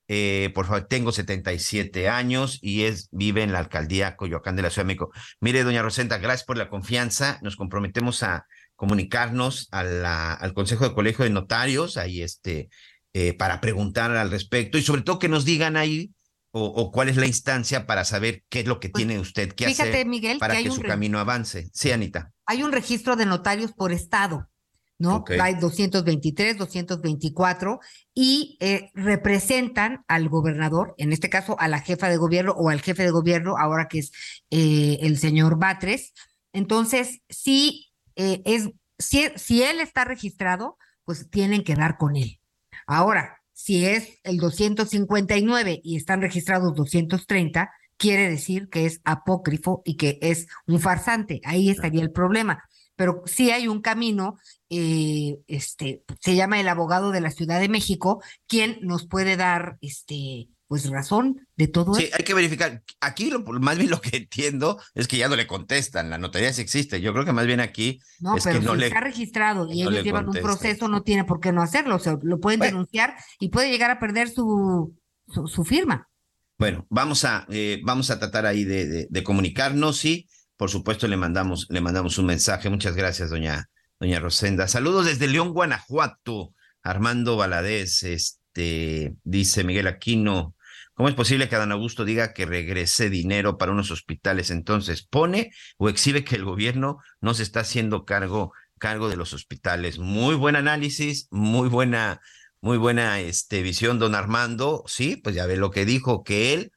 eh, por favor, tengo 77 años y es, vive en la alcaldía Coyoacán de la Ciudad de México. Mire, doña Rosenta, gracias por la confianza. Nos comprometemos a comunicarnos a la, al Consejo de Colegio de Notarios, ahí este, eh, para preguntar al respecto y sobre todo que nos digan ahí o, cuál es la instancia para saber qué es lo que pues, tiene usted que hacer para que, su camino avance. Sí, Anita. Hay un registro de notarios por estado. ¿No? Hay 223, 224 y eh, representan al gobernador, en este caso a la jefa de gobierno o al jefe de gobierno, ahora que es eh, el señor Batres. Entonces, sí, es, si, si él está registrado, pues tienen que dar con él. Ahora, si es el 259 y están registrados 230, quiere decir que es apócrifo y que es un farsante. Ahí estaría el problema. Pero sí hay un camino, eh, este, se llama el abogado de la Ciudad de México, quien nos puede dar, este, pues razón de todo sí, hay que verificar. Aquí lo, más bien lo que entiendo es que ya no le contestan, la notaría sí existe. Yo creo que más bien aquí no, es pero que no si le está registrado y no ellos le llevan un proceso, no tiene por qué no hacerlo, o sea, lo pueden Bueno. denunciar y puede llegar a perder su, su, su firma. Bueno, vamos a, eh, vamos a tratar ahí de, de, de comunicarnos y, por supuesto, le mandamos, le mandamos un mensaje. Muchas gracias, doña, doña Rosenda. Saludos desde León, Guanajuato. Armando Valadez, este, dice Miguel Aquino. ¿Cómo es posible que Adán Augusto diga que regrese dinero para unos hospitales? Entonces, ¿pone o exhibe que el gobierno no se está haciendo cargo, cargo de los hospitales? Muy buen análisis, muy buena, muy buena este, visión, don Armando. Sí, pues ya ve lo que dijo, que él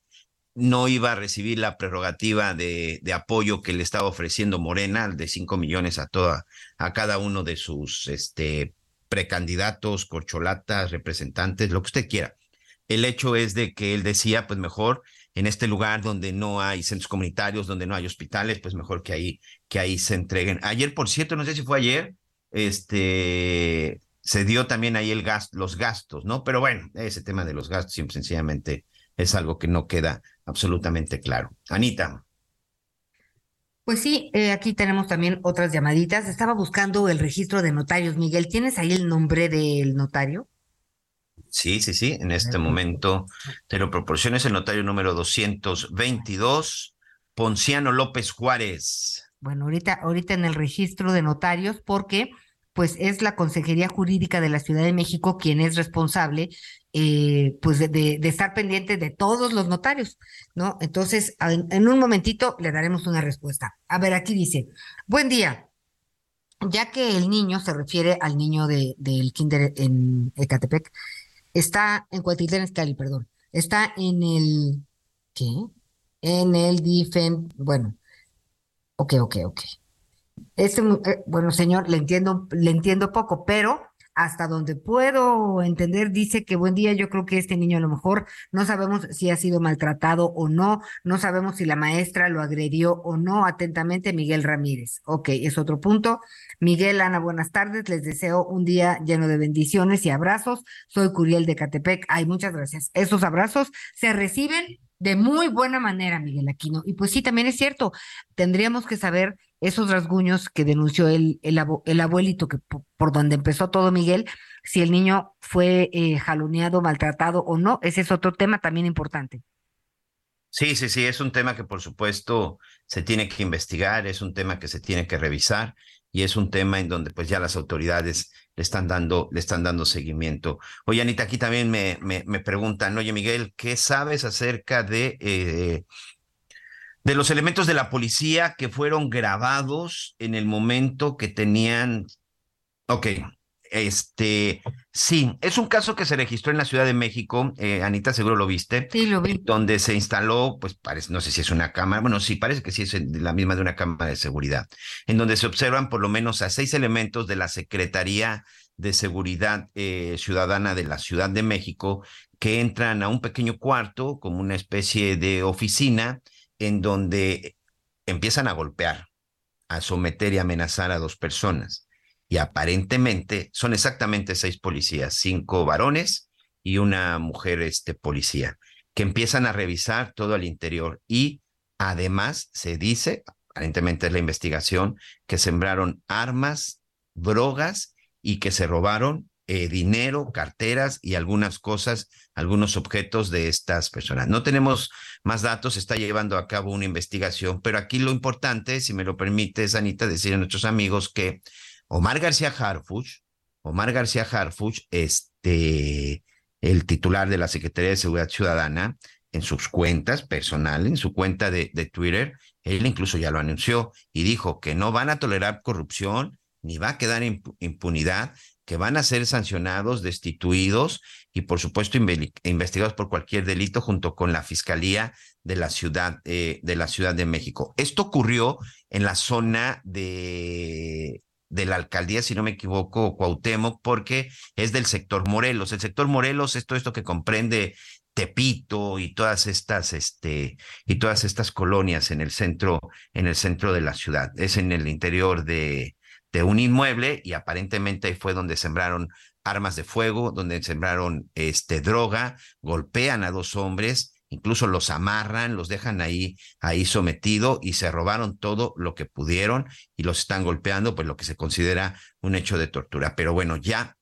no iba a recibir la prerrogativa de, apoyo que le estaba ofreciendo Morena, de 5 millones a toda, a cada uno de sus este, precandidatos, corcholatas, representantes, lo que usted quiera. El hecho es de que él decía, pues mejor en este lugar donde no hay centros comunitarios, donde no hay hospitales, pues mejor que ahí, que ahí se entreguen. Ayer, por cierto, no sé si fue ayer, este, se dio también ahí el gas, los gastos, ¿no? Pero bueno, ese tema de los gastos simple, sencillamente es algo que no queda absolutamente claro. Anita. Pues sí, eh, aquí tenemos también otras llamaditas. Estaba buscando el registro de notarios. Miguel, ¿tienes ahí el nombre del notario? Sí, sí, sí, en este momento te lo proporciono, es el notario número 222, Ponciano López Juárez. Bueno, ahorita, ahorita en el registro de notarios, porque pues es la Consejería Jurídica de la Ciudad de México quien es responsable, eh, pues de, de- de estar pendiente de todos los notarios, ¿no? Entonces, en, un momentito le daremos una respuesta. A ver, aquí dice, buen día. Ya que el niño se refiere al niño de, del kinder en Ecatepec, está en Cuautitlán Izcalli, perdón, está en el, ¿qué? En el difen, bueno, ok, ok, ok. Este, eh, bueno, señor, le entiendo, le entiendo poco, pero hasta donde puedo entender, dice que buen día, yo creo que este niño a lo mejor no sabemos si ha sido maltratado o no, no sabemos si la maestra lo agredió o no. Atentamente, Miguel Ramírez. Ok, es otro punto. Miguel, Ana, buenas tardes. Les deseo un día lleno de bendiciones y abrazos. Soy Curiel de Catepec. Ay, muchas gracias. Esos abrazos se reciben de muy buena manera, Miguel Aquino. Y pues sí, también es cierto, tendríamos que saber esos rasguños que denunció el, el, abuelito, que po- por donde empezó todo, Miguel, si el niño fue eh, jaloneado, maltratado o no, ese es otro tema también importante. Sí, sí, sí, es un tema que por supuesto se tiene que investigar, es un tema que se tiene que revisar y es un tema en donde pues ya las autoridades le están dando, le están dando seguimiento. Oye, Anita, aquí también me, me, me preguntan, oye, Miguel, ¿qué sabes acerca de, eh, de los elementos de la policía que fueron grabados en el momento que tenían... Ok, este, sí, es un caso que se registró en la Ciudad de México, eh, Anita, seguro lo viste. Sí, lo vi. Donde se instaló, pues parece, no sé si es una cámara, bueno, sí, parece que sí es la misma de una cámara de seguridad, en donde se observan por lo menos a seis elementos de la Secretaría de Seguridad eh, Ciudadana de la Ciudad de México que entran a un pequeño cuarto como una especie de oficina en donde empiezan a golpear, a someter y amenazar a dos personas. Y aparentemente son exactamente seis policías, cinco varones y una mujer este, policía, que empiezan a revisar todo el interior. Y además se dice, aparentemente es la investigación, que sembraron armas, drogas y que se robaron eh, dinero, carteras y algunas cosas, algunos objetos de estas personas. No tenemos más datos, está llevando a cabo una investigación, pero aquí lo importante, si me lo permites, Anita, decir a nuestros amigos que Omar García Harfuch, Omar García Harfuch, este, el titular de la Secretaría de Seguridad Ciudadana, en sus cuentas personales, en su cuenta de, de Twitter, él incluso ya lo anunció y dijo que no van a tolerar corrupción, ni va a quedar impu- impunidad, que van a ser sancionados, destituidos y por supuesto inve- investigados por cualquier delito junto con la Fiscalía de la Ciudad, eh, de la Ciudad de México. Esto ocurrió en la zona de de la alcaldía, si no me equivoco, Cuauhtémoc, porque es del sector Morelos. El sector Morelos es todo esto que comprende Tepito y todas estas, este, y todas estas colonias en el centro, en el centro de la ciudad. Es en el interior de, de un inmueble y aparentemente fue donde sembraron armas de fuego, donde sembraron este, droga, golpean a dos hombres, incluso los amarran, los dejan ahí, ahí sometido y se robaron todo lo que pudieron y los están golpeando, pues lo que se considera un hecho de tortura. Pero bueno, ya,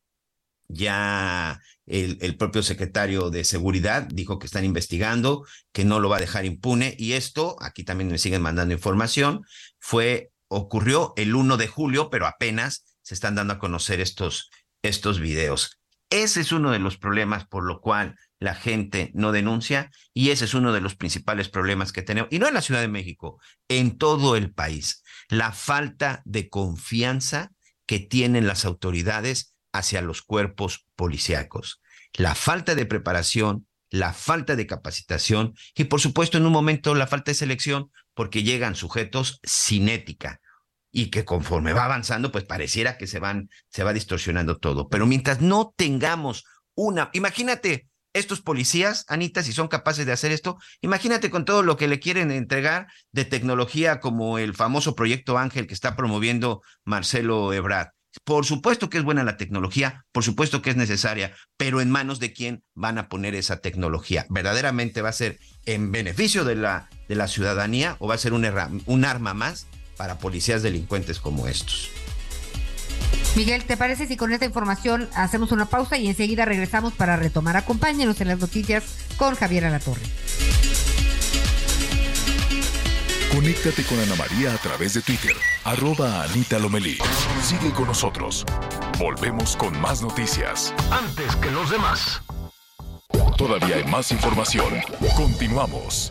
ya el, el propio secretario de Seguridad dijo que están investigando, que no lo va a dejar impune y esto, aquí también me siguen mandando información, fue ocurrió el 1 de julio, pero apenas se están dando a conocer estos, estos videos. Ese es uno de los problemas por lo cual la gente no denuncia y ese es uno de los principales problemas que tenemos, y no en la Ciudad de México, en todo el país, la falta de confianza que tienen las autoridades hacia los cuerpos policíacos, la falta de preparación, la falta de capacitación y por supuesto en un momento la falta de selección porque llegan sujetos sin ética y que conforme va avanzando, pues pareciera que se van, se va distorsionando todo. Pero mientras no tengamos una, imagínate estos policías, Anita, si son capaces de hacer esto, imagínate con todo lo que le quieren entregar de tecnología como el famoso proyecto Ángel que está promoviendo Marcelo Ebrard. Por supuesto que es buena la tecnología, por supuesto que es necesaria, pero en manos de quién van a poner esa tecnología. ¿Verdaderamente va a ser en beneficio de la, de la ciudadanía o va a ser un, un arma más para policías delincuentes como estos? Miguel, ¿te parece si con esta información hacemos una pausa y enseguida regresamos para retomar? Acompáñenos en las noticias con Javier Alatorre. Conéctate con Ana María a través de Twitter, arroba Anita Lomelí. Sigue con nosotros. Volvemos con más noticias. Antes que los demás. Todavía hay más información. Continuamos.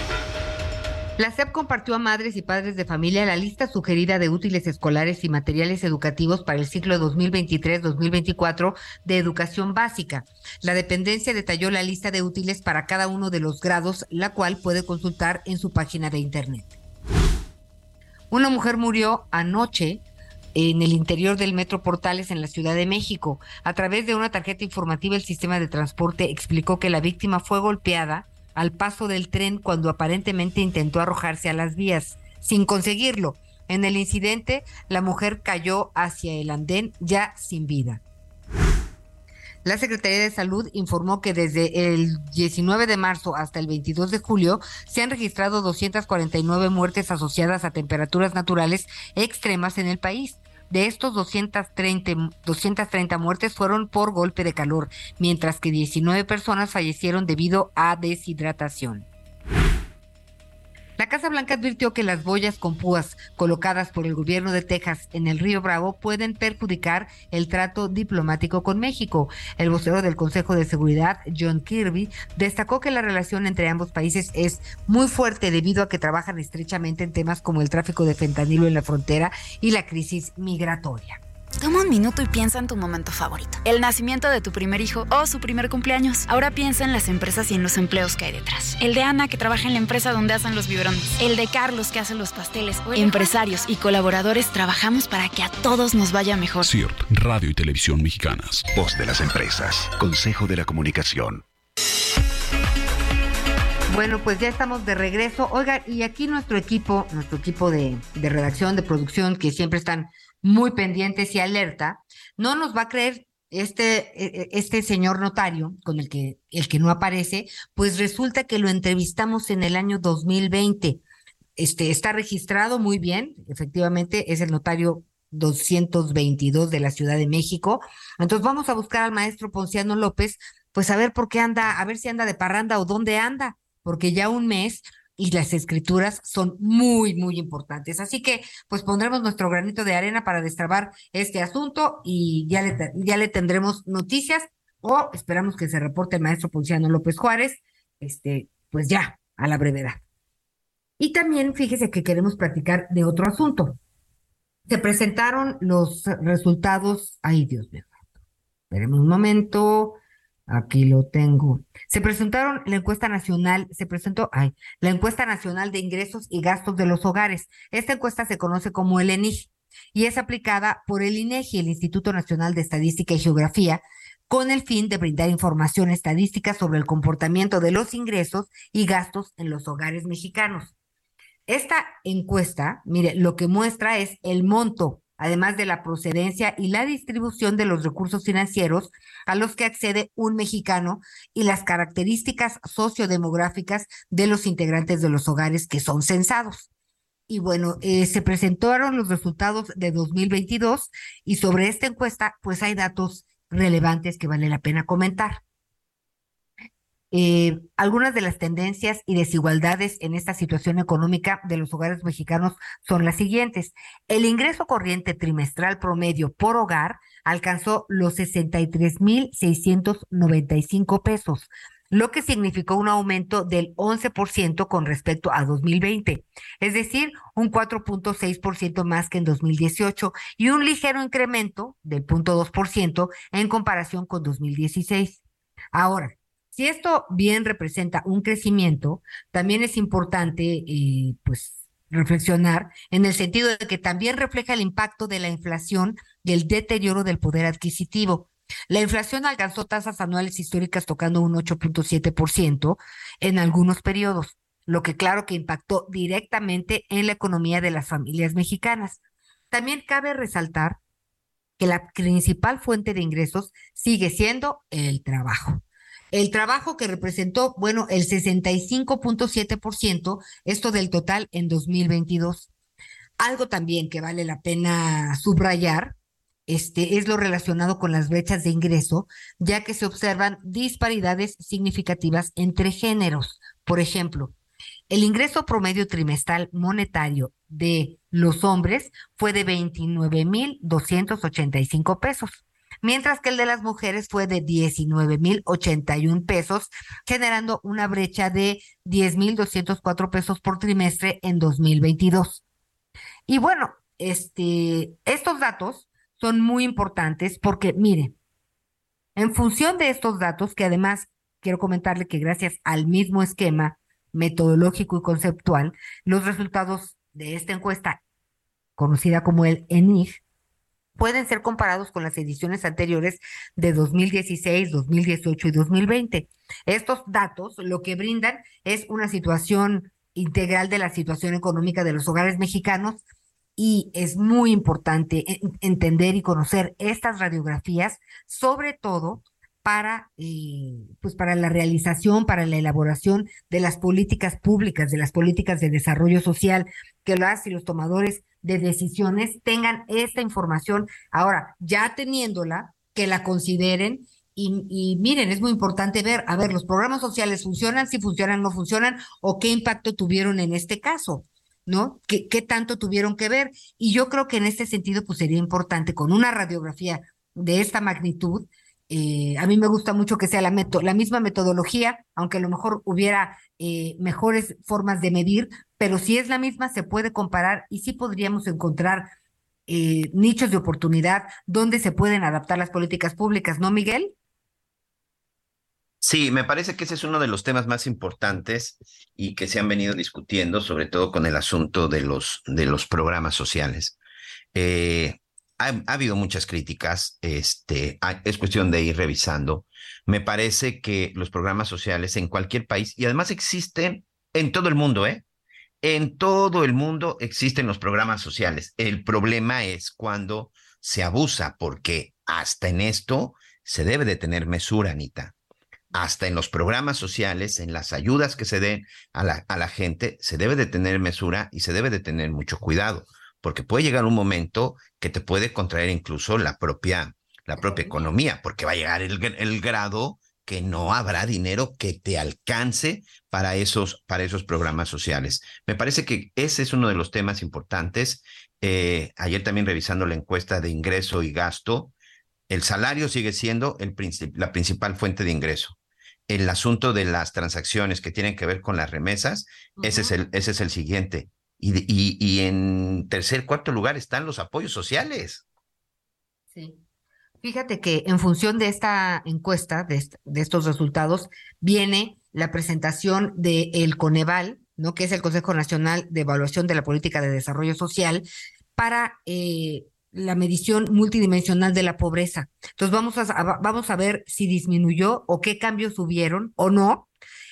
La SEP compartió a madres y padres de familia la lista sugerida de útiles escolares y materiales educativos para el ciclo 2023-2024 de educación básica. La dependencia detalló la lista de útiles para cada uno de los grados, la cual puede consultar en su página de internet. Una mujer murió anoche en el interior del Metro Portales en la Ciudad de México. A través de una tarjeta informativa, el sistema de transporte explicó que la víctima fue golpeada al paso del tren cuando aparentemente intentó arrojarse a las vías, sin conseguirlo. En el incidente, la mujer cayó hacia el andén ya sin vida. La Secretaría de Salud informó que desde el 19 de marzo hasta el 22 de julio se han registrado 249 muertes asociadas a temperaturas naturales extremas en el país. De estos 230, 230 muertes fueron por golpe de calor, mientras que 19 personas fallecieron debido a deshidratación. La Casa Blanca advirtió que las boyas con púas colocadas por el gobierno de Texas en el río Bravo pueden perjudicar el trato diplomático con México. El vocero del Consejo de Seguridad, John Kirby, destacó que la relación entre ambos países es muy fuerte debido a que trabajan estrechamente en temas como el tráfico de fentanilo en la frontera y la crisis migratoria. Toma un minuto y piensa en tu momento favorito. El nacimiento de tu primer hijo o su primer cumpleaños. Ahora piensa en las empresas y en los empleos que hay detrás. El de Ana que trabaja en la empresa donde hacen los biberones. El de Carlos que hace los pasteles. Empresarios y colaboradores trabajamos para que a todos nos vaya mejor. CIRT, Radio y Televisión Mexicanas. Voz de las empresas. Consejo de la Comunicación. Bueno, pues ya estamos de regreso. Oiga, y aquí nuestro equipo, nuestro equipo de, de redacción, de producción, que siempre están muy pendientes y alerta, no nos va a creer este, e, e, este señor notario con el que, el que no aparece, pues resulta que lo entrevistamos en el año 2020. Este, está registrado muy bien, efectivamente, es el notario 222 de la Ciudad de México. Entonces vamos a buscar al maestro Ponciano López, pues a ver por qué anda, a ver si anda de parranda o dónde anda, porque ya un mes y las escrituras son muy, muy importantes. Así que, pues pondremos nuestro granito de arena para destrabar este asunto y ya le, ya le tendremos noticias o esperamos que se reporte el maestro Ponciano López Juárez, este, pues ya, a la brevedad. Y también fíjese que queremos platicar de otro asunto. Se presentaron los resultados, ay Dios mío, esperemos un momento, Aquí lo tengo. Se presentaron la encuesta nacional, se presentó, ay, la encuesta nacional de ingresos y gastos de los hogares. Esta encuesta se conoce como el ENIG y es aplicada por el INEGI, el Instituto Nacional de Estadística y Geografía, con el fin de brindar información estadística sobre el comportamiento de los ingresos y gastos en los hogares mexicanos. Esta encuesta, mire, lo que muestra es el monto además de la procedencia y la distribución de los recursos financieros a los que accede un mexicano y las características sociodemográficas de los integrantes de los hogares que son censados. Y bueno, eh, se presentaron los resultados de 2022 y sobre esta encuesta, pues hay datos relevantes que vale la pena comentar. Eh, algunas de las tendencias y desigualdades en esta situación económica de los hogares mexicanos son las siguientes. El ingreso corriente trimestral promedio por hogar alcanzó los 63.695 pesos, lo que significó un aumento del 11% con respecto a 2020, es decir, un 4.6% más que en 2018 y un ligero incremento del 0.2% en comparación con 2016. Ahora, si esto bien representa un crecimiento, también es importante, eh, pues, reflexionar en el sentido de que también refleja el impacto de la inflación y el deterioro del poder adquisitivo. La inflación alcanzó tasas anuales históricas tocando un 8.7% en algunos periodos, lo que claro que impactó directamente en la economía de las familias mexicanas. También cabe resaltar que la principal fuente de ingresos sigue siendo el trabajo. El trabajo que representó, bueno, el 65.7%, esto del total en 2022. Algo también que vale la pena subrayar, este, es lo relacionado con las brechas de ingreso, ya que se observan disparidades significativas entre géneros. Por ejemplo, el ingreso promedio trimestral monetario de los hombres fue de 29.285 pesos mientras que el de las mujeres fue de 19.081 pesos, generando una brecha de 10.204 pesos por trimestre en 2022. Y bueno, este, estos datos son muy importantes porque, mire, en función de estos datos, que además quiero comentarle que gracias al mismo esquema metodológico y conceptual, los resultados de esta encuesta, conocida como el ENIG, pueden ser comparados con las ediciones anteriores de 2016, 2018 y 2020. Estos datos lo que brindan es una situación integral de la situación económica de los hogares mexicanos y es muy importante entender y conocer estas radiografías, sobre todo para, eh, pues para la realización, para la elaboración de las políticas públicas, de las políticas de desarrollo social, que las y los tomadores de decisiones tengan esta información. Ahora, ya teniéndola, que la consideren y, miren, es muy importante ver, a ver, los programas sociales funcionan, si funcionan, no funcionan, o qué impacto tuvieron en este caso, ¿no? ¿Qué, tanto tuvieron que ver? Y yo creo que en este sentido, pues sería importante con una radiografía de esta magnitud, eh, a mí me gusta mucho que sea la, misma metodología, aunque a lo mejor hubiera eh, mejores formas de medir, pero si es la misma se puede comparar y sí podríamos encontrar eh, nichos de oportunidad donde se pueden adaptar las políticas públicas, ¿no, Miguel? Sí, me parece que ese es uno de los temas más importantes y que se han venido discutiendo, sobre todo con el asunto de los, de los programas sociales. Ha, habido muchas críticas, este, es cuestión de ir revisando. Me parece que los programas sociales en cualquier país, y además existen en todo el mundo, ¿eh? En todo el mundo existen los programas sociales. El problema es cuando se abusa, porque hasta en esto se debe de tener mesura, Anita. Hasta en los programas sociales, en las ayudas que se den a la, a la gente, se debe de tener mesura y se debe de tener mucho cuidado porque puede llegar un momento que te puede contraer incluso la propia, la propia economía, porque va a llegar el, el grado que no habrá dinero que te alcance para esos, para esos programas sociales. Me parece que ese es uno de los temas importantes. Eh, ayer también revisando la encuesta de ingreso y gasto, el salario sigue siendo el la principal fuente de ingreso. El asunto de las transacciones que tienen que ver con las remesas, ese, es el, ese es el siguiente. Y, en tercer, cuarto lugar están los apoyos sociales. Sí. Fíjate que en función de esta encuesta, de, estos resultados, viene la presentación del Coneval, ¿no? que es el Consejo Nacional de Evaluación de la Política de Desarrollo Social, para eh, la medición multidimensional de la pobreza. Entonces vamos a, vamos a ver si disminuyó o qué cambios hubieron o no.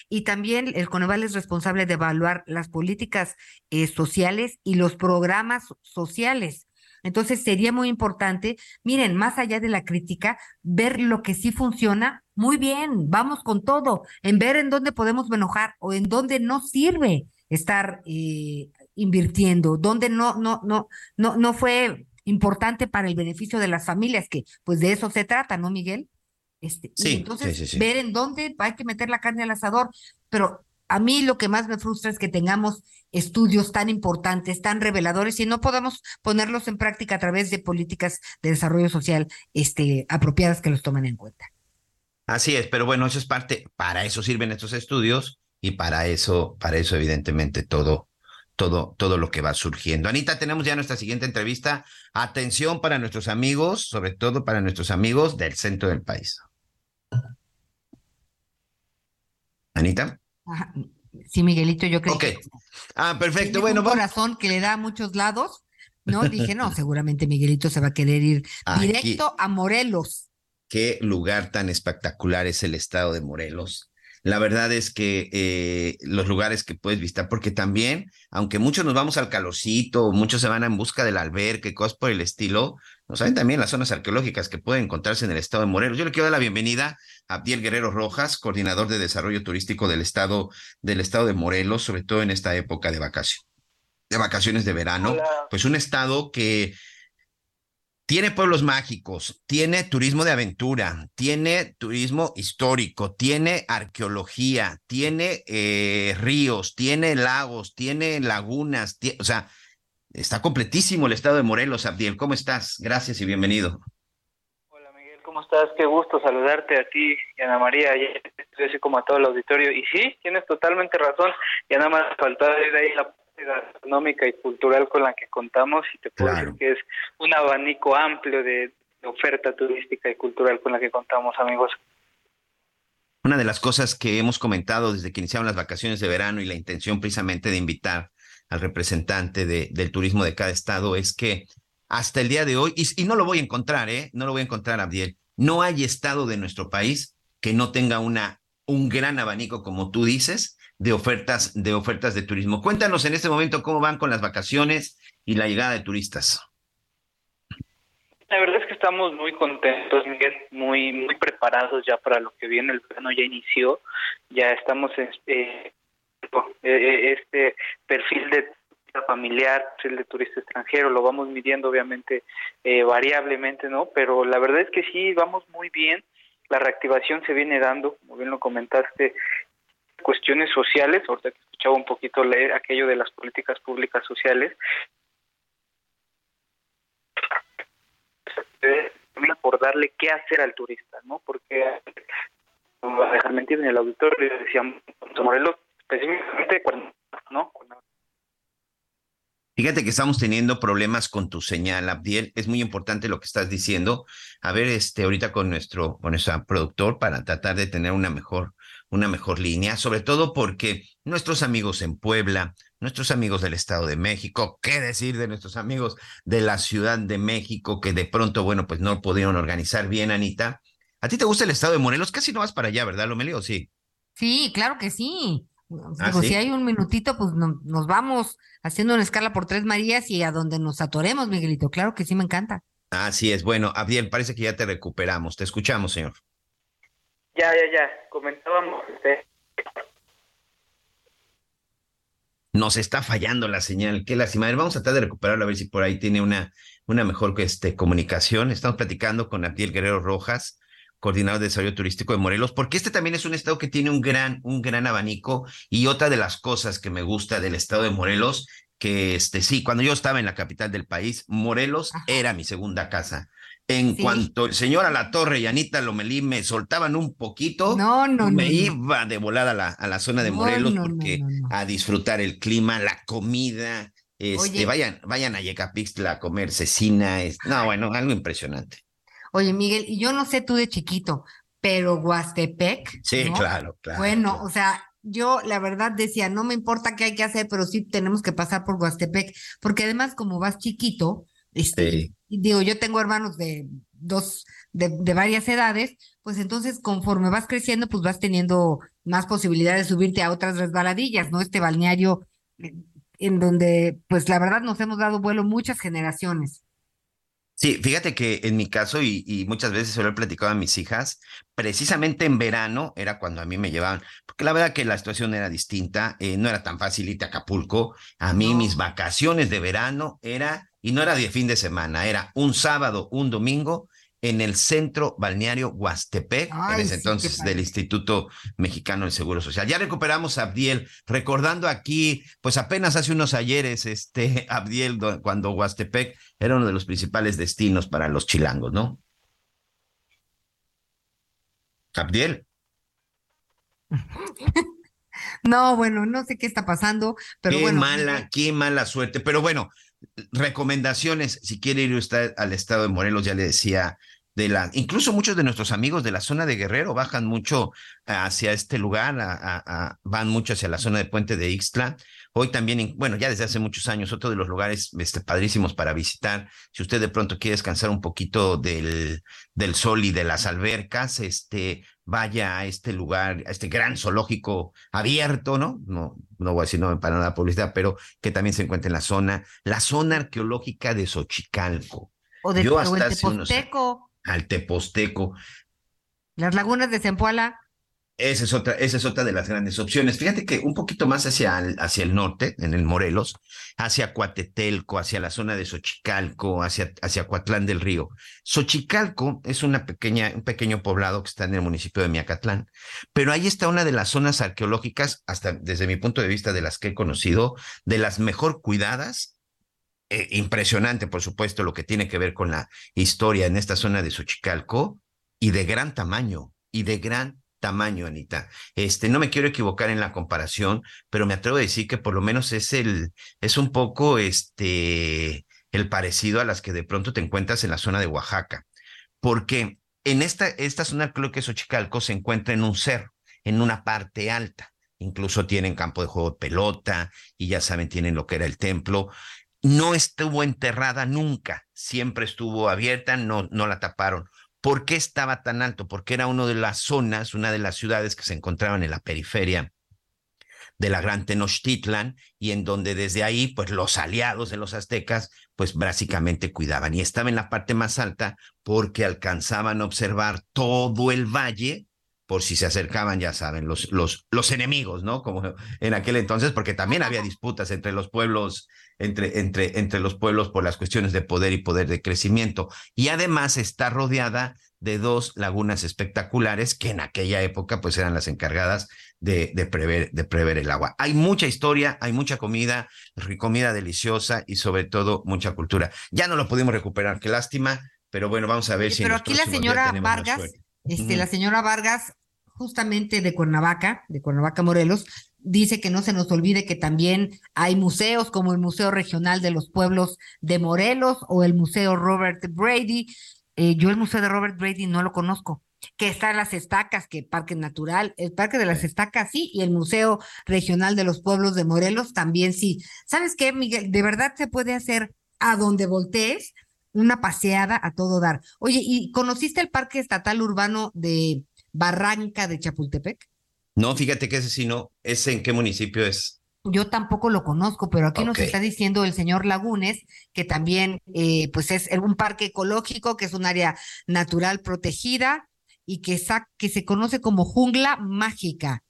Y también el Coneval es responsable de evaluar las políticas eh, sociales y los programas sociales entonces sería muy importante, miren, más allá de la crítica, ver lo que sí funciona. Muy bien, vamos con todo, en ver en dónde podemos enojar o en dónde no sirve estar eh, invirtiendo, dónde no, no, no, no, no fue importante para el beneficio de las familias, que pues de eso se trata, ¿no, Miguel? Este, sí, entonces ver en dónde hay que meter la carne al asador, pero a mí lo que más me frustra es que tengamos estudios tan importantes, tan reveladores y no podamos ponerlos en práctica a través de políticas de desarrollo social este, apropiadas que los tomen en cuenta. Así es, pero bueno, eso es parte, para eso sirven estos estudios y para eso, para eso evidentemente todo, todo, todo lo que va surgiendo. Anita, tenemos ya nuestra siguiente entrevista. Atención para nuestros amigos, sobre todo para nuestros amigos del centro del país. Anita. Sí, Miguelito, yo creo que. Ah, perfecto. Bueno, un corazón que le da a muchos lados, ¿no? Dije, no, seguramente Miguelito se va a querer ir directo a Morelos. Qué lugar tan espectacular es el estado de Morelos. La verdad es que eh, los lugares que puedes visitar, porque también, aunque muchos nos vamos al calorcito, muchos se van en busca del albergue, cosas por el estilo, nos saben también las zonas arqueológicas que pueden encontrarse en el estado de Morelos. Yo le quiero dar la bienvenida a Abdiel Guerrero Rojas, coordinador de desarrollo turístico del estado, del estado de Morelos, sobre todo en esta época de vacaciones, de vacaciones de verano. Pues un estado que tiene pueblos mágicos, tiene turismo de aventura, tiene turismo histórico, tiene arqueología, tiene eh, ríos, tiene lagos, tiene lagunas, o sea, está completísimo el estado de Morelos. Abdiel, ¿cómo estás? Gracias y bienvenido. Hola Miguel, ¿cómo estás? Qué gusto saludarte a ti y Ana María, y así como a todo el auditorio. Y sí, tienes totalmente razón, ya nada más faltaba de ahí la gastronómica y cultural con la que contamos y te puedo decir que es un abanico amplio de, oferta turística y cultural con la que contamos, amigos. Una de las cosas que hemos comentado desde que iniciaron las vacaciones de verano y la intención precisamente de invitar al representante de, del turismo de cada estado es que hasta el día de hoy, y, no lo voy a encontrar, ¿eh? No lo voy a encontrar, Abdiel, no hay estado de nuestro país que no tenga una, un gran abanico, como tú dices, de ofertas, de ofertas de turismo. Cuéntanos en este momento cómo van con las vacaciones y la llegada de turistas. La verdad es que estamos muy contentos, Miguel, muy muy preparados ya para lo que viene. El verano ya inició, ya estamos en eh, eh, este perfil de familiar, perfil de turista extranjero, lo vamos midiendo obviamente eh, variablemente, ¿no? Pero la verdad es que sí, vamos muy bien. La reactivación se viene dando, como bien lo comentaste, cuestiones sociales, ahorita que escuchaba un poquito leer aquello de las políticas públicas sociales, por darle qué hacer al turista, ¿no? Porque, no a dejar mentir en el auditorio, decíamos, Morelos, específicamente cuando, ¿no? Fíjate que estamos teniendo problemas con tu señal, Abdiel. Es muy importante lo que estás diciendo. A ver, este, ahorita con nuestro, con nuestro productor para tratar de tener una mejor una mejor línea, sobre todo porque nuestros amigos en Puebla, nuestros amigos del Estado de México, qué decir de nuestros amigos de la Ciudad de México, que de pronto, bueno, pues no pudieron organizar bien, Anita. ¿A ti te gusta el Estado de Morelos? Casi no vas para allá, ¿verdad, Lomelio? Sí. Sí, claro que sí. ¿Ah, si hay un minutito, pues nos vamos haciendo una escala por Tres Marías y a donde nos atoremos, Miguelito. Claro que sí, me encanta. Así es. Bueno, Abdiel, parece que ya te recuperamos. Te escuchamos, señor. Ya, ya, ya. Comentábamos. Este... Nos está fallando la señal. Qué lástima. A ver, vamos a tratar de recuperarlo a ver si por ahí tiene una, una mejor este, comunicación. Estamos platicando con Abdiel Guerrero Rojas, coordinador de desarrollo turístico de Morelos, porque este también es un estado que tiene un gran, un gran abanico y otra de las cosas que me gusta del estado de Morelos, que este sí, cuando yo estaba en la capital del país, Morelos era mi segunda casa. En cuanto el señor a la torre y Anita Lomelí me soltaban un poquito, no, no, me iba de volada a la, a la zona de Morelos porque a disfrutar el clima, la comida, este, vayan, vayan a Yecapixtla a comer cecina, es, no, bueno, algo impresionante. Oye, Miguel, y yo no sé tú de chiquito, pero Huastepec. Sí, claro, claro. Bueno, o sea, yo la verdad decía, no me importa qué hay que hacer, pero sí tenemos que pasar por Huastepec, porque además como vas chiquito, este, digo, yo tengo hermanos de dos, de, de, varias edades, pues entonces conforme vas creciendo, pues vas teniendo más posibilidades de subirte a otras resbaladillas, ¿no? Este balneario eh, en donde, pues la verdad nos hemos dado vuelo muchas generaciones. Sí, fíjate que en mi caso, y, muchas veces se lo he platicado a mis hijas, precisamente en verano era cuando a mí me llevaban, porque la verdad que la situación era distinta, eh, no era tan fácil irte a Acapulco. A mí mis vacaciones de verano era, y no era de fin de semana, era un sábado, un domingo, en el centro balneario Huastepec, en ese entonces del Instituto Mexicano del Seguro Social. Ya recuperamos a Abdiel, recordando aquí, pues apenas hace unos ayeres, este (laughs) Abdiel, cuando Huastepec era uno de los principales destinos para los chilangos, ¿no? Abdiel. (laughs) No, bueno, no sé qué está pasando, pero qué bueno. mala, qué mala suerte. Pero bueno, recomendaciones, si quiere ir usted al estado de Morelos, ya le decía, de la, incluso muchos de nuestros amigos de la zona de Guerrero bajan mucho hacia este lugar, van mucho hacia la zona de Puente de Ixtla. Hoy también, bueno, ya desde hace muchos años, otro de los lugares este, padrísimos para visitar. Si usted de pronto quiere descansar un poquito del, del sol y de las albercas, este, vaya a este lugar, a este gran zoológico abierto, ¿no? No, no voy a decir no para nada publicidad, pero que también se encuentra en la zona, la zona arqueológica de Xochicalco. O de Yo hasta Teposteco. al Teposteco. Las lagunas de Zempoala. Esa es otra, esa es otra de las grandes opciones. Fíjate que un poquito más hacia el, hacia el norte, en el Morelos, hacia Cuatetelco, hacia la zona de Xochicalco, hacia, hacia Coatlán del Río. Xochicalco es una pequeña, un pequeño poblado que está en el municipio de Miacatlán, pero ahí está una de las zonas arqueológicas, hasta desde mi punto de vista, de las que he conocido, de las mejor cuidadas eh, impresionante, por supuesto, lo que tiene que ver con la historia en esta zona de Xochicalco y de gran tamaño, y de gran tamaño, Anita. Este, no me quiero equivocar en la comparación, pero me atrevo a decir que por lo menos es el, es un poco este, el parecido a las que de pronto te encuentras en la zona de Oaxaca. Porque en esta, esta zona, creo que Xochicalco se encuentra en un cerro, en una parte alta. Incluso tienen campo de juego de pelota y ya saben, tienen lo que era el templo. No estuvo enterrada nunca, siempre estuvo abierta, no, no la taparon. ¿Por qué estaba tan alto? Porque era una de las zonas, una de las ciudades que se encontraban en la periferia de la gran Tenochtitlan y en donde desde ahí, pues los aliados de los aztecas, pues básicamente cuidaban. Y estaba en la parte más alta porque alcanzaban a observar todo el valle por si se acercaban, ya saben, los, los, los enemigos, ¿no? Como en aquel entonces, porque también había (laughs) disputas entre los pueblos, entre, entre, entre los pueblos por las cuestiones de poder y poder de crecimiento. Y además está rodeada de dos lagunas espectaculares que en aquella época pues eran las encargadas de, de, prever, de prever el agua. Hay mucha historia, hay mucha comida, comida deliciosa y sobre todo mucha cultura. Ya no lo pudimos recuperar, qué lástima, pero bueno, vamos a ver si... Pero aquí la señora Vargas, este, la señora Vargas justamente de Cuernavaca, de Cuernavaca, Morelos, dice que no se nos olvide que también hay museos como el Museo Regional de los Pueblos de Morelos o el Museo Robert Brady. Eh, yo el Museo de Robert Brady no lo conozco. Que están las estacas, que Parque Natural, el Parque de las Estacas sí, y el Museo Regional de los Pueblos de Morelos también sí. ¿Sabes qué, Miguel? De verdad se puede hacer a donde voltees una paseada a todo dar. Oye, ¿y conociste el Parque Estatal Urbano de Barranca de Chapultepec? No, fíjate que ese sí no. ¿Ese en qué municipio es? Yo tampoco lo conozco, pero aquí nos está diciendo el señor Lagunes que también eh, pues es un parque ecológico, que es un área natural protegida y que, que se conoce como jungla mágica.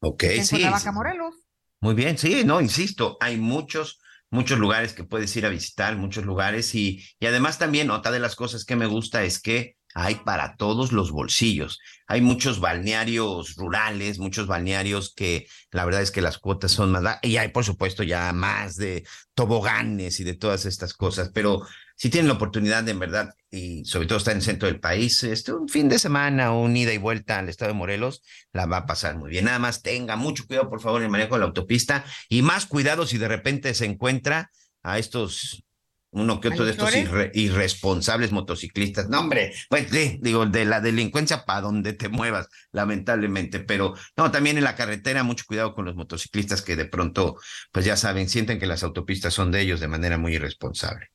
Ok, sí. Morelos. Muy bien, sí, no, insisto, hay muchos, muchos lugares que puedes ir a visitar, muchos lugares y, y además también otra de las cosas que me gusta es que hay para todos los bolsillos. Hay muchos balnearios rurales, muchos balnearios que la verdad es que las cuotas son más, y hay por supuesto ya más de toboganes y de todas estas cosas, pero si tienen la oportunidad de en verdad, y sobre todo está en el centro del país, este, un fin de semana, un ida y vuelta al estado de Morelos, la va a pasar muy bien. Nada más tenga mucho cuidado, por favor, en el manejo de la autopista y más cuidado si de repente se encuentra a estos uno que otro de estos irresponsables motociclistas. No, hombre, pues sí, digo, de la delincuencia para donde te muevas, lamentablemente. Pero no, también en la carretera, mucho cuidado con los motociclistas que de pronto, pues ya saben, sienten que las autopistas son de ellos de manera muy irresponsable.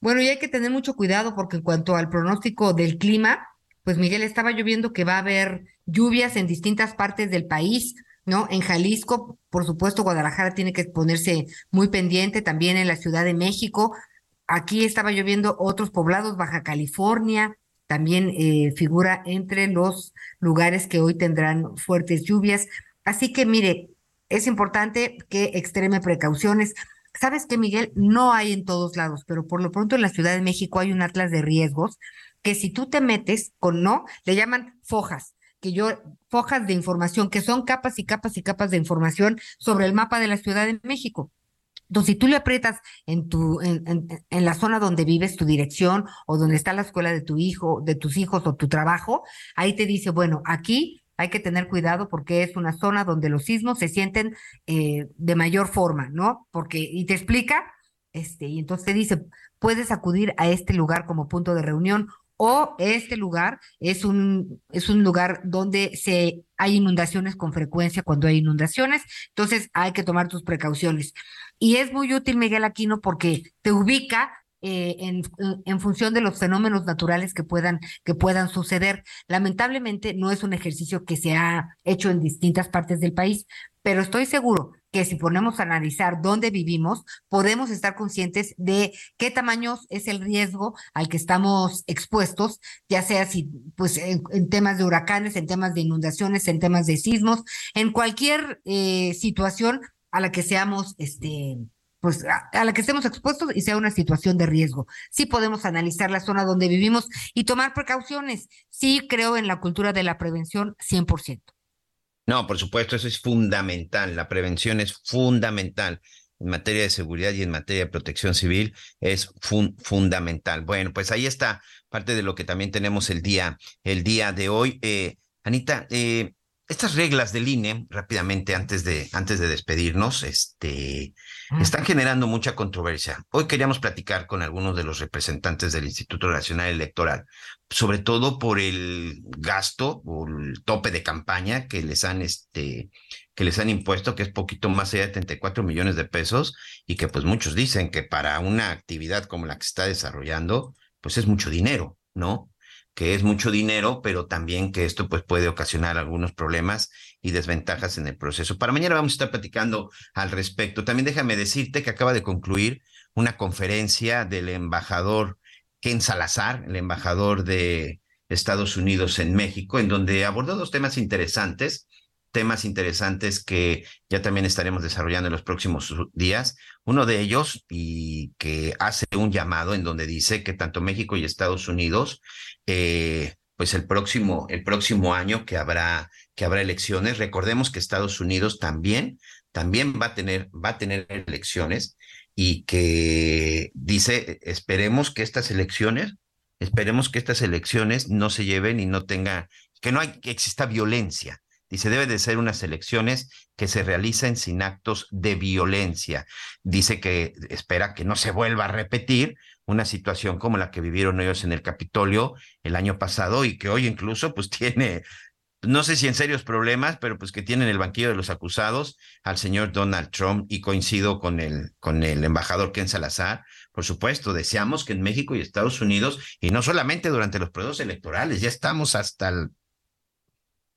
Bueno, y hay que tener mucho cuidado porque en cuanto al pronóstico del clima, pues Miguel estaba lloviendo que va a haber lluvias en distintas partes del país, ¿no? En Jalisco, por supuesto, Guadalajara tiene que ponerse muy pendiente, también en la Ciudad de México. Aquí estaba lloviendo otros poblados, Baja California, también eh, figura entre los lugares que hoy tendrán fuertes lluvias. Así que mire, es importante que extreme precauciones. ¿Sabes que Miguel? No hay en todos lados, pero por lo pronto en la Ciudad de México hay un atlas de riesgos que si tú te metes con no, le llaman fojas, que yo, fojas de información, que son capas y capas y capas de información sobre el mapa de la Ciudad de México. Entonces, si tú le aprietas en tu, en, la zona donde vives, tu dirección, o donde está la escuela de tu hijo, de tus hijos, o tu trabajo, ahí te dice, bueno, aquí hay que tener cuidado porque es una zona donde los sismos se sienten eh, de mayor forma, ¿no? Porque, y te explica, este, y entonces te dice, puedes acudir a este lugar como punto de reunión o este lugar es un, es un lugar donde se, hay inundaciones con frecuencia cuando hay inundaciones, entonces hay que tomar tus precauciones. Y es muy útil, Miguel Aquino, porque te ubica eh, en, función de los fenómenos naturales que puedan, que puedan suceder. Lamentablemente no es un ejercicio que se ha hecho en distintas partes del país, pero estoy seguro que si ponemos a analizar dónde vivimos, podemos estar conscientes de qué tamaño es el riesgo al que estamos expuestos, ya sea si, pues, en, temas de huracanes, en temas de inundaciones, en temas de sismos, en cualquier eh, situación a la que seamos, este, pues a, la que estemos expuestos y sea una situación de riesgo. Sí podemos analizar la zona donde vivimos y tomar precauciones. Sí creo en la cultura de la prevención 100%. No, por supuesto, eso es fundamental. La prevención es fundamental en materia de seguridad y en materia de protección civil es fundamental. Bueno, pues ahí está parte de lo que también tenemos el día, el día de hoy. Eh, Anita, eh, estas reglas del INE, rápidamente antes de, antes de despedirnos, este, están generando mucha controversia. Hoy queríamos platicar con algunos de los representantes del Instituto Nacional Electoral, sobre todo por el gasto o el tope de campaña que les han, este, que les han impuesto, que es poquito más allá de 34 millones de pesos, y que pues muchos dicen que para una actividad como la que está desarrollando, pues es mucho dinero, ¿no? Que es mucho dinero, pero también que esto pues puede ocasionar algunos problemas y desventajas en el proceso. Para mañana vamos a estar platicando al respecto. También déjame decirte que acaba de concluir una conferencia del embajador Ken Salazar, el embajador de Estados Unidos en México, en donde abordó dos temas interesantes temas interesantes que ya también estaremos desarrollando en los próximos días. Uno de ellos, y que hace un llamado en donde dice que tanto México y Estados Unidos, eh, pues el próximo, el próximo año que habrá, que habrá elecciones, recordemos que Estados Unidos también, también va a tener, va a tener elecciones y que dice, esperemos que estas elecciones, esperemos que estas elecciones no se lleven y no tenga, que no hay, que exista violencia Dice, debe de ser unas elecciones que se realicen sin actos de violencia. Dice que espera que no se vuelva a repetir una situación como la que vivieron ellos en el Capitolio el año pasado y que hoy incluso pues (laughs) tiene, no sé si en serios problemas, pero pues que tienen el banquillo de los acusados al señor Donald Trump y coincido con el, con el embajador Ken Salazar. Por supuesto, deseamos que en México y Estados Unidos, y no solamente durante los procesos electorales, ya estamos hasta el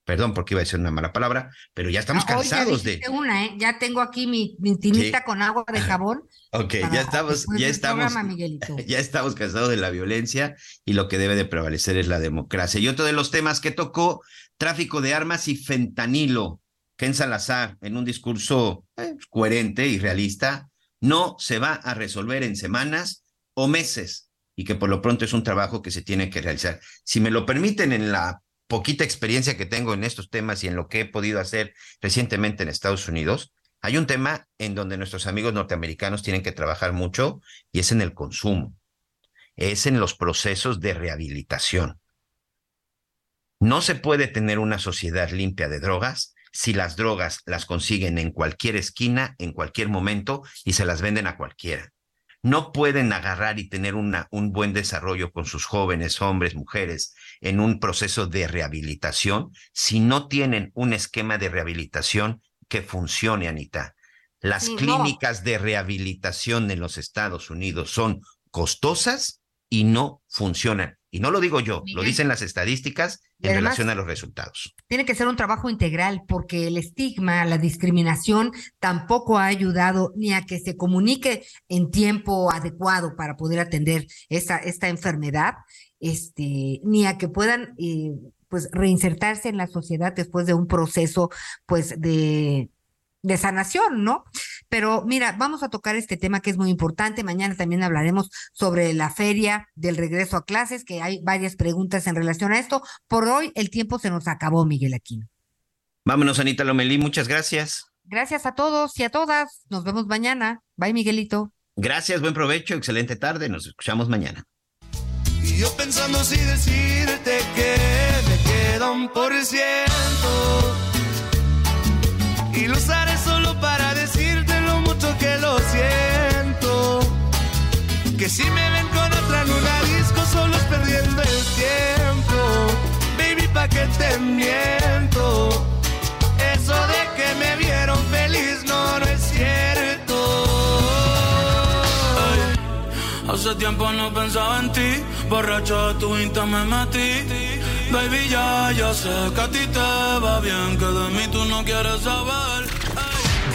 Perdón porque iba a decir una mala palabra, pero ya estamos cansados de. Una, ¿eh? Ya tengo aquí mi, mi tinita con agua de jabón. ok, ya estamos, ya estamos, (laughs) ya estamos cansados de la violencia y lo que debe de prevalecer es la democracia. Y otro de los temas que tocó, tráfico de armas y fentanilo. Ken Salazar, en un discurso eh, coherente y realista, no se va a resolver en semanas o meses. y que por lo pronto es un trabajo que se tiene que realizar. Si me lo permiten, en la poquita experiencia que tengo en estos temas y en lo que he podido hacer recientemente en Estados Unidos, hay un tema en donde nuestros amigos norteamericanos tienen que trabajar mucho y es en el consumo, es en los procesos de rehabilitación. No se puede tener una sociedad limpia de drogas si las drogas las consiguen en cualquier esquina, en cualquier momento y se las venden a cualquiera. No pueden agarrar y tener una, un buen desarrollo con sus jóvenes, hombres, mujeres, en un proceso de rehabilitación si no tienen un esquema de rehabilitación que funcione, Anita. Las clínicas de rehabilitación en los Estados Unidos son costosas y no funcionan. Y no lo digo yo, lo dicen las estadísticas en relación a los resultados. Tiene que ser un trabajo integral porque el estigma, la discriminación tampoco ha ayudado ni a que se comunique en tiempo adecuado para poder atender esta, esta enfermedad, este, ni a que puedan eh, pues reinsertarse en la sociedad después de un proceso pues de, de sanación, ¿no? Pero mira, vamos a tocar este tema que es muy importante. Mañana también hablaremos sobre la feria del regreso a clases, que hay varias preguntas en relación a esto. Por hoy el tiempo se nos acabó, Miguel Aquino. Vámonos, Anita Lomelí, muchas gracias. Gracias a todos y a todas. Nos vemos mañana. Bye, Miguelito. Gracias, buen provecho, excelente tarde. Nos escuchamos mañana. Y yo pensando si decirte que me queda un por ciento. Y lo usaré solo para decirte lo mucho que lo siento. Que si me ven con otra en una disco, solo es perdiendo el tiempo. Baby, pa' que te miento. Eso de que me vieron feliz no, no es cierto. Hace tiempo no pensaba en ti, borracho de tu insta me metí. Baby, ya, ya sé que a ti te va bien, que de mí tú no quieres saber.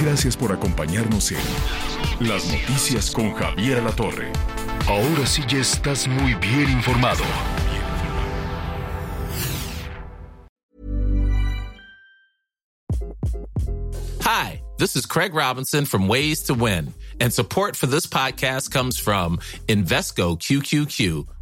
Gracias por acompañarnos en Las Noticias con Javier La Torre. Ahora sí ya estás muy bien informado. Hi, this is Craig Robinson from Ways to Win, and support for this podcast comes from Invesco QQQ